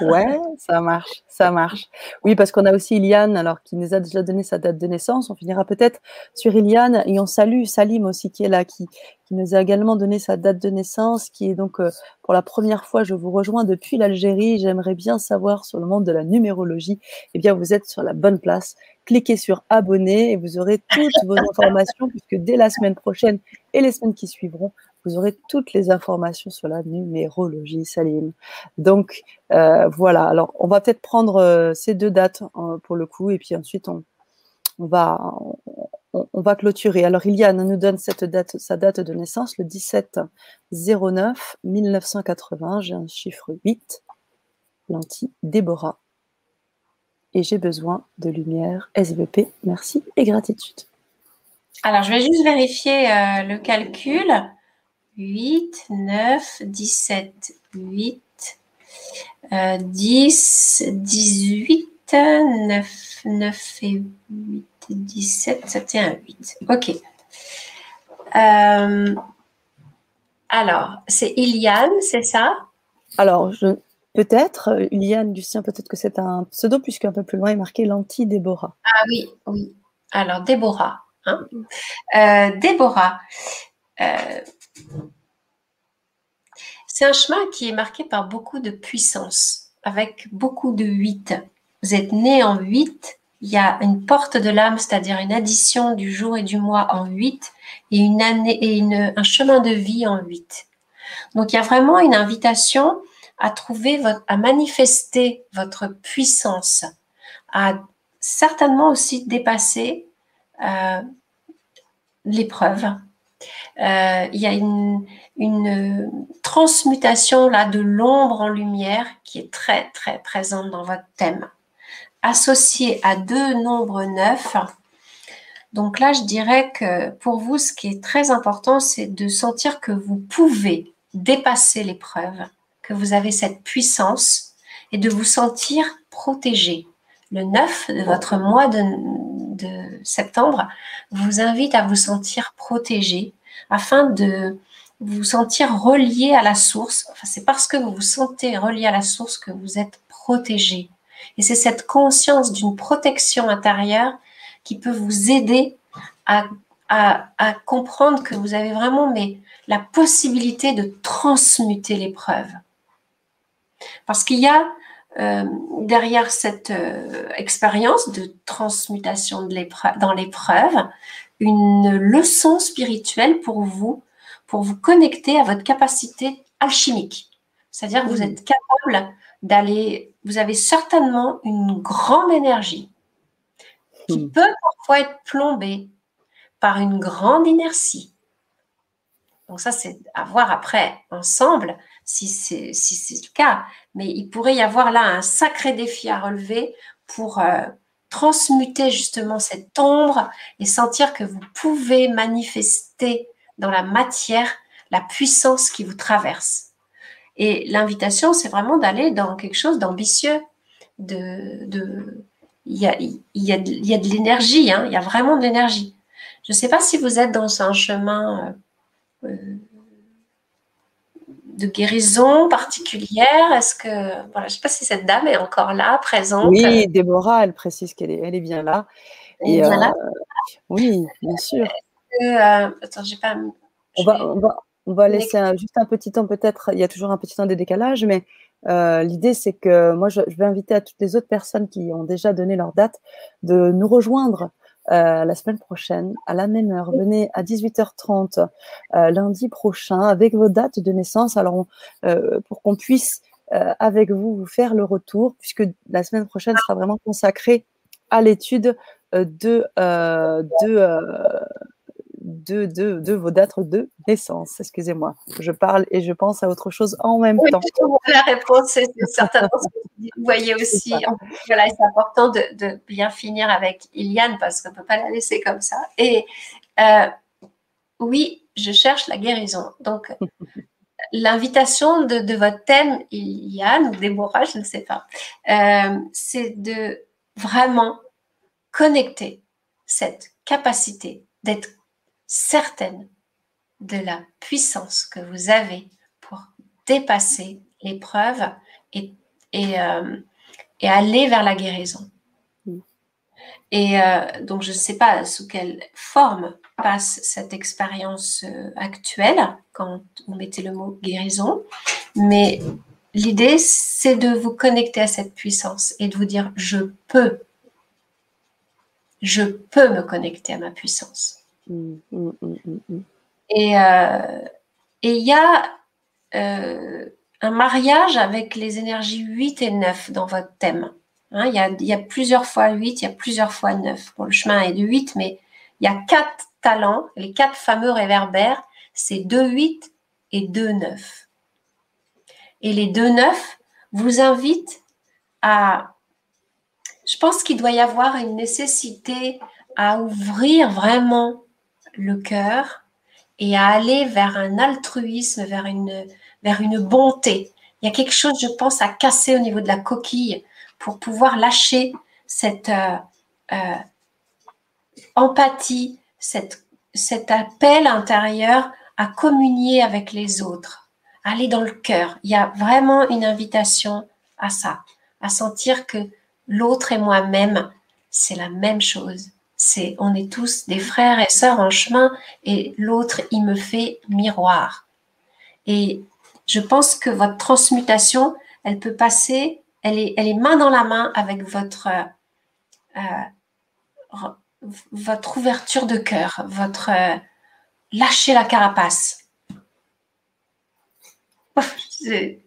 Ouais, ça marche, ça marche. Oui, parce qu'on a aussi Iliane, alors qui nous a déjà donné sa date de naissance. On finira peut-être sur Iliane et on salue Salim aussi qui est là, qui, qui nous a également donné sa date de naissance, qui est donc euh, pour la première fois, je vous rejoins depuis l'Algérie. J'aimerais bien savoir sur le monde de la numérologie. Eh bien, vous êtes sur la bonne place. Cliquez sur abonner et vous aurez toutes vos informations puisque dès la semaine prochaine et les semaines qui suivront, vous aurez toutes les informations sur la numérologie, Salim. Donc euh, voilà, alors on va peut-être prendre euh, ces deux dates hein, pour le coup, et puis ensuite on, va, on, va clôturer. Alors Iliane nous donne sa date de naissance, le 17 09 1980. J'ai un chiffre 8, lentille Déborah. Et j'ai besoin de lumière SVP. Merci et gratitude. Alors, je vais juste vérifier euh, le calcul. 8, 9, 17, 8. 10, 18, 9, 9 et 8, 17, c'était un 8. Ok. Euh, alors, c'est Iliane, c'est ça? Alors, je, peut-être, Iliane, Lucien, peut-être que c'est un pseudo, puisque un peu plus loin est marqué l'anti-Déborah. Ah oui, oui. Alors, Déborah. Hein euh, Déborah. Euh, c'est un chemin qui est marqué par beaucoup de puissance, avec beaucoup de 8. Vous êtes né en 8, il y a une porte de l'âme, c'est-à-dire une addition du jour et du mois en 8, et, un chemin de vie en 8. Donc il y a vraiment une invitation à trouver, manifester votre puissance, à certainement aussi dépasser euh, l'épreuve. Euh, il y a une, transmutation là de l'ombre en lumière qui est très très présente dans votre thème, associée à deux nombres neufs. Donc là, je dirais que pour vous, ce qui est très important, c'est de sentir que vous pouvez dépasser l'épreuve, que vous avez cette puissance et de vous sentir protégé. Le 9 de votre mois de, de septembre vous invite à vous sentir protégé afin de vous sentir relié à la source. Enfin, c'est parce que vous vous sentez relié à la source que vous êtes protégé. Et c'est cette conscience d'une protection intérieure qui peut vous aider à, à, comprendre que vous avez vraiment mais, la possibilité de transmuter l'épreuve. Parce qu'il y a euh, derrière cette euh, expérience de transmutation de dans l'épreuve une leçon spirituelle pour vous, pour vous connecter à votre capacité alchimique. C'est-à-dire que vous êtes capable d'aller, vous avez certainement une grande énergie qui hmm. peut parfois être plombée par une grande inertie. Donc ça, c'est à voir après ensemble si c'est le cas. Mais il pourrait y avoir là un sacré défi à relever pour euh, transmuter justement cette ombre et sentir que vous pouvez manifester dans la matière la puissance qui vous traverse. Et l'invitation, c'est vraiment d'aller dans quelque chose d'ambitieux, de, il y a de l'énergie, hein, il y a vraiment de l'énergie. Je ne sais pas si vous êtes dans un chemin euh, euh, de guérison particulière? Est-ce que, voilà, je ne sais pas si cette dame est encore là, présente. Oui, Déborah, elle précise qu'elle est, elle est bien là. Elle est bien là? Euh, oui, bien sûr. Euh, attends, j'ai pas. On va, on va, on va laisser juste un petit temps, peut-être. Il y a toujours un petit temps de décalage, mais euh, l'idée, c'est que moi, je, je, vais inviter à toutes les autres personnes qui ont déjà donné leur date de nous rejoindre euh, la semaine prochaine à la même heure. Venez à 18h30 euh, lundi prochain avec vos dates de naissance. Alors, euh, pour qu'on puisse avec vous vous faire le retour, puisque la semaine prochaine sera vraiment consacrée à l'étude de, de de, de, de, vos dates de naissance. Excusez-moi, je parle et je pense à autre chose en même temps. La réponse, c'est certainement ce que vous voyez aussi. Voilà, c'est important de, de, bien finir avec Iliane parce qu'on ne peut pas la laisser comme ça. Et euh, oui, je cherche la guérison. Donc, l'invitation de, de, votre thème, Iliane ou Déborah, je ne sais pas, euh, c'est de vraiment connecter cette capacité d'être certaine de la puissance que vous avez pour dépasser l'épreuve et, et, euh, et, aller vers la guérison. Mm. Et euh, donc, je ne sais pas sous quelle forme passe cette expérience euh, actuelle quand vous mettez le mot guérison, mais l'idée, c'est de vous connecter à cette puissance et de vous dire, je peux, je peux me connecter à ma puissance. Mmh, mmh, et euh, il y a euh, un mariage avec les énergies 8 et 9 dans votre thème. Hein, il, y a, il, y a, plusieurs fois 8, il y a plusieurs fois 9. Bon, le chemin est de 8, mais il y a quatre talents, les quatre fameux réverbères, c'est 2 8 et 2 9. Et les 2 9 vous invitent à... Je pense qu'il doit y avoir une nécessité à ouvrir vraiment le cœur et à aller vers un altruisme, vers une, vers une bonté, Il y a quelque chose, je pense, à casser au niveau de la coquille pour pouvoir lâcher cette euh, euh, empathie, cet appel intérieur à communier avec les autres, aller dans le cœur. Il y a vraiment une invitation à ça, à sentir que l'autre et moi-même, c'est la même chose. C'est, on est tous des frères et sœurs en chemin et l'autre, il me fait miroir. Et je pense que votre transmutation, elle peut passer, elle est, elle est main dans la main avec votre, euh, votre ouverture de cœur, votre euh, lâcher la carapace. c'est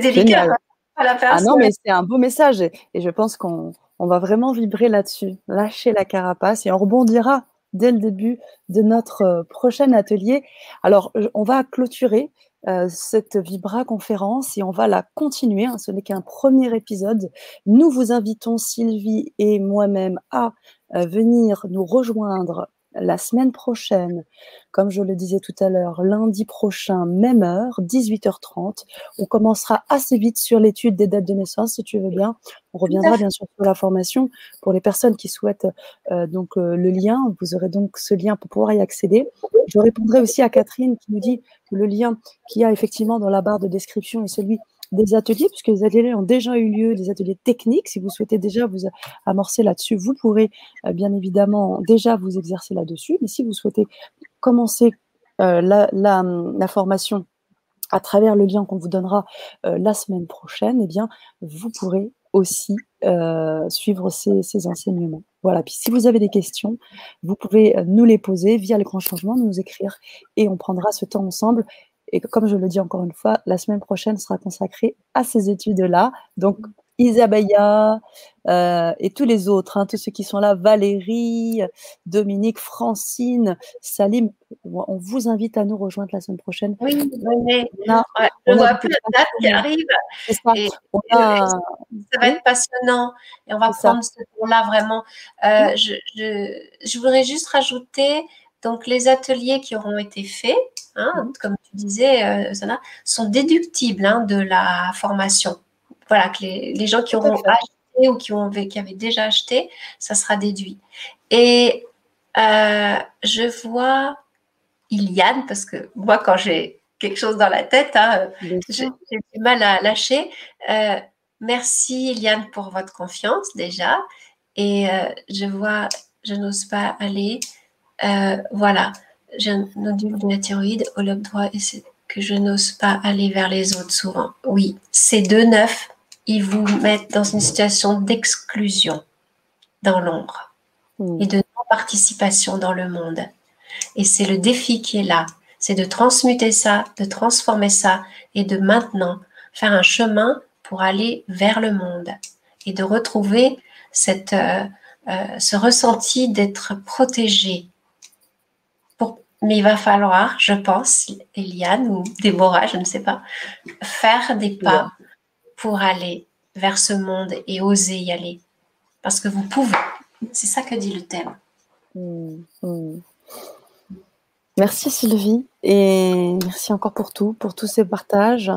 délicat. ah non, mais c'est un beau message et, je pense qu'on va vraiment vibrer là-dessus. Lâcher la carapace et on rebondira dès le début de notre euh, prochain atelier. Alors, on va clôturer euh, cette Vibra conférence et on va la continuer. Hein. ce n'est qu'un premier épisode. Nous vous invitons, Sylvie et moi-même, à euh, venir nous rejoindre la semaine prochaine, comme je le disais tout à l'heure, lundi prochain, même heure, 18h30. On commencera assez vite sur l'étude des dates de naissance, si tu veux bien. On reviendra bien sûr sur la formation pour les personnes qui souhaitent euh, donc euh, le lien. Vous aurez donc ce lien pour pouvoir y accéder. Je répondrai aussi à Catherine qui nous dit que le lien qu'il y a effectivement dans la barre de description est celui des ateliers, puisque les ateliers ont déjà eu lieu, des ateliers techniques. Si vous souhaitez déjà vous amorcer là-dessus, vous pourrez euh, bien évidemment déjà vous exercer là-dessus. Mais si vous souhaitez commencer euh, la, formation à travers le lien qu'on vous donnera euh, la semaine prochaine, eh bien, vous pourrez aussi suivre ces, ces, enseignements. Voilà. Puis si vous avez des questions, vous pouvez nous les poser via le grand changement, nous écrire et on prendra ce temps ensemble. Et comme je le dis encore une fois, la semaine prochaine sera consacrée à ces études-là. Donc, Isabella euh, et tous les autres, hein, tous ceux qui sont là, Valérie, Dominique, Francine, Salim, on vous invite à nous rejoindre la semaine prochaine. Oui, oui, on a, on voit plus la date qui arrive. Ça. ça va être passionnant et on va prendre ce temps-là vraiment. Euh, je, je, je voudrais juste rajouter donc les ateliers qui auront été faits Hein, mhm. comme tu disais, euh, sont déductibles hein, de la formation. Voilà, que les, gens qui auront acheté ou qui, ont, qui avaient déjà acheté, ça sera déduit. Et euh, je vois Iliane, parce que moi, quand j'ai quelque chose dans la tête, hein, j'ai du mal à lâcher. Euh, merci Iliane pour votre confiance déjà. Et je vois, je n'ose pas aller. Voilà j'ai un nodule de la thyroïde au lobe droit et c'est que je n'ose pas aller vers les autres souvent. Oui, ces deux neufs, ils vous mettent dans une situation d'exclusion dans l'ombre hmm. et de non-participation dans le monde. Et c'est le défi qui est là, c'est de transmuter ça, de transformer ça et de maintenant faire un chemin pour aller vers le monde et de retrouver cette, euh, euh, ce ressenti d'être protégé, mais il va falloir, je pense, Eliane ou Déborah, je ne sais pas, faire des pas pour aller vers ce monde et oser y aller. Parce que vous pouvez. C'est ça que dit le thème. Hmm, hmm. Merci Sylvie et merci encore pour tout, pour tous ces partages.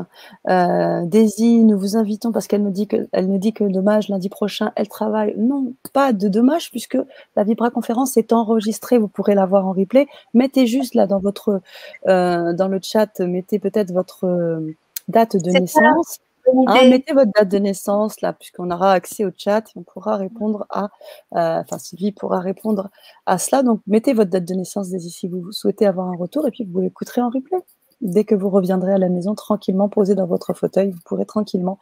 Euh, Daisy, nous vous invitons parce qu'elle me dit que elle me dit que dommage lundi prochain elle travaille. Non, pas de dommage puisque la Vibra conférence est enregistrée, vous pourrez la voir en replay. Mettez juste là dans votre euh, dans le chat, mettez peut-être votre euh, date de naissance. Hein, mettez votre date de naissance là, puisqu'on aura accès au chat, on pourra répondre à, euh, enfin Sylvie pourra répondre à cela. Donc mettez votre date de naissance dès si vous souhaitez avoir un retour, et puis vous l'écouterez en replay. Dès que vous reviendrez à la maison tranquillement, posé dans votre fauteuil, vous pourrez tranquillement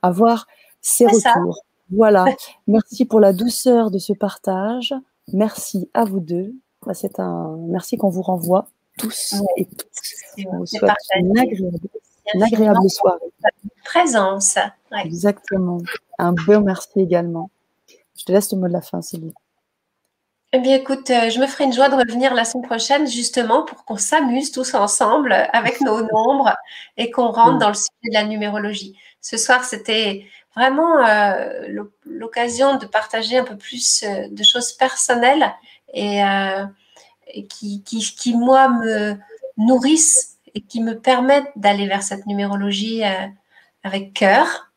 avoir ces retours. Voilà. Merci pour la douceur de ce partage. Merci à vous deux. C'est un merci qu'on vous renvoie tous et toutes. On vous souhaite une agréable une agréable soirée. Présence. Exactement. Un beau merci également. Je te laisse le mot de la fin, Céline. Eh bien, écoute, euh, je me ferai une joie de revenir la semaine prochaine, justement, pour qu'on s'amuse tous ensemble avec nos nombres et qu'on rentre dans le sujet de la numérologie. Ce soir, c'était vraiment euh, l'occasion de partager un peu plus euh, de choses personnelles et, qui, qui, qui, moi, me nourrissent et qui me permettent d'aller vers cette numérologie euh, avec cœur.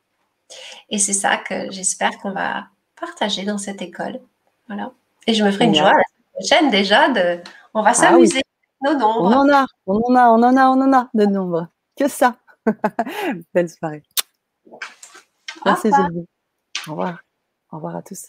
Et c'est ça que j'espère qu'on va partager dans cette école. Voilà. Et je me ferai une joie la prochaine déjà de. On va ah s'amuser. Nos nombres. On en a, on en a, on en a, on en a de nombres. Que ça. Belle soirée. Merci. Au revoir. Au revoir à tous.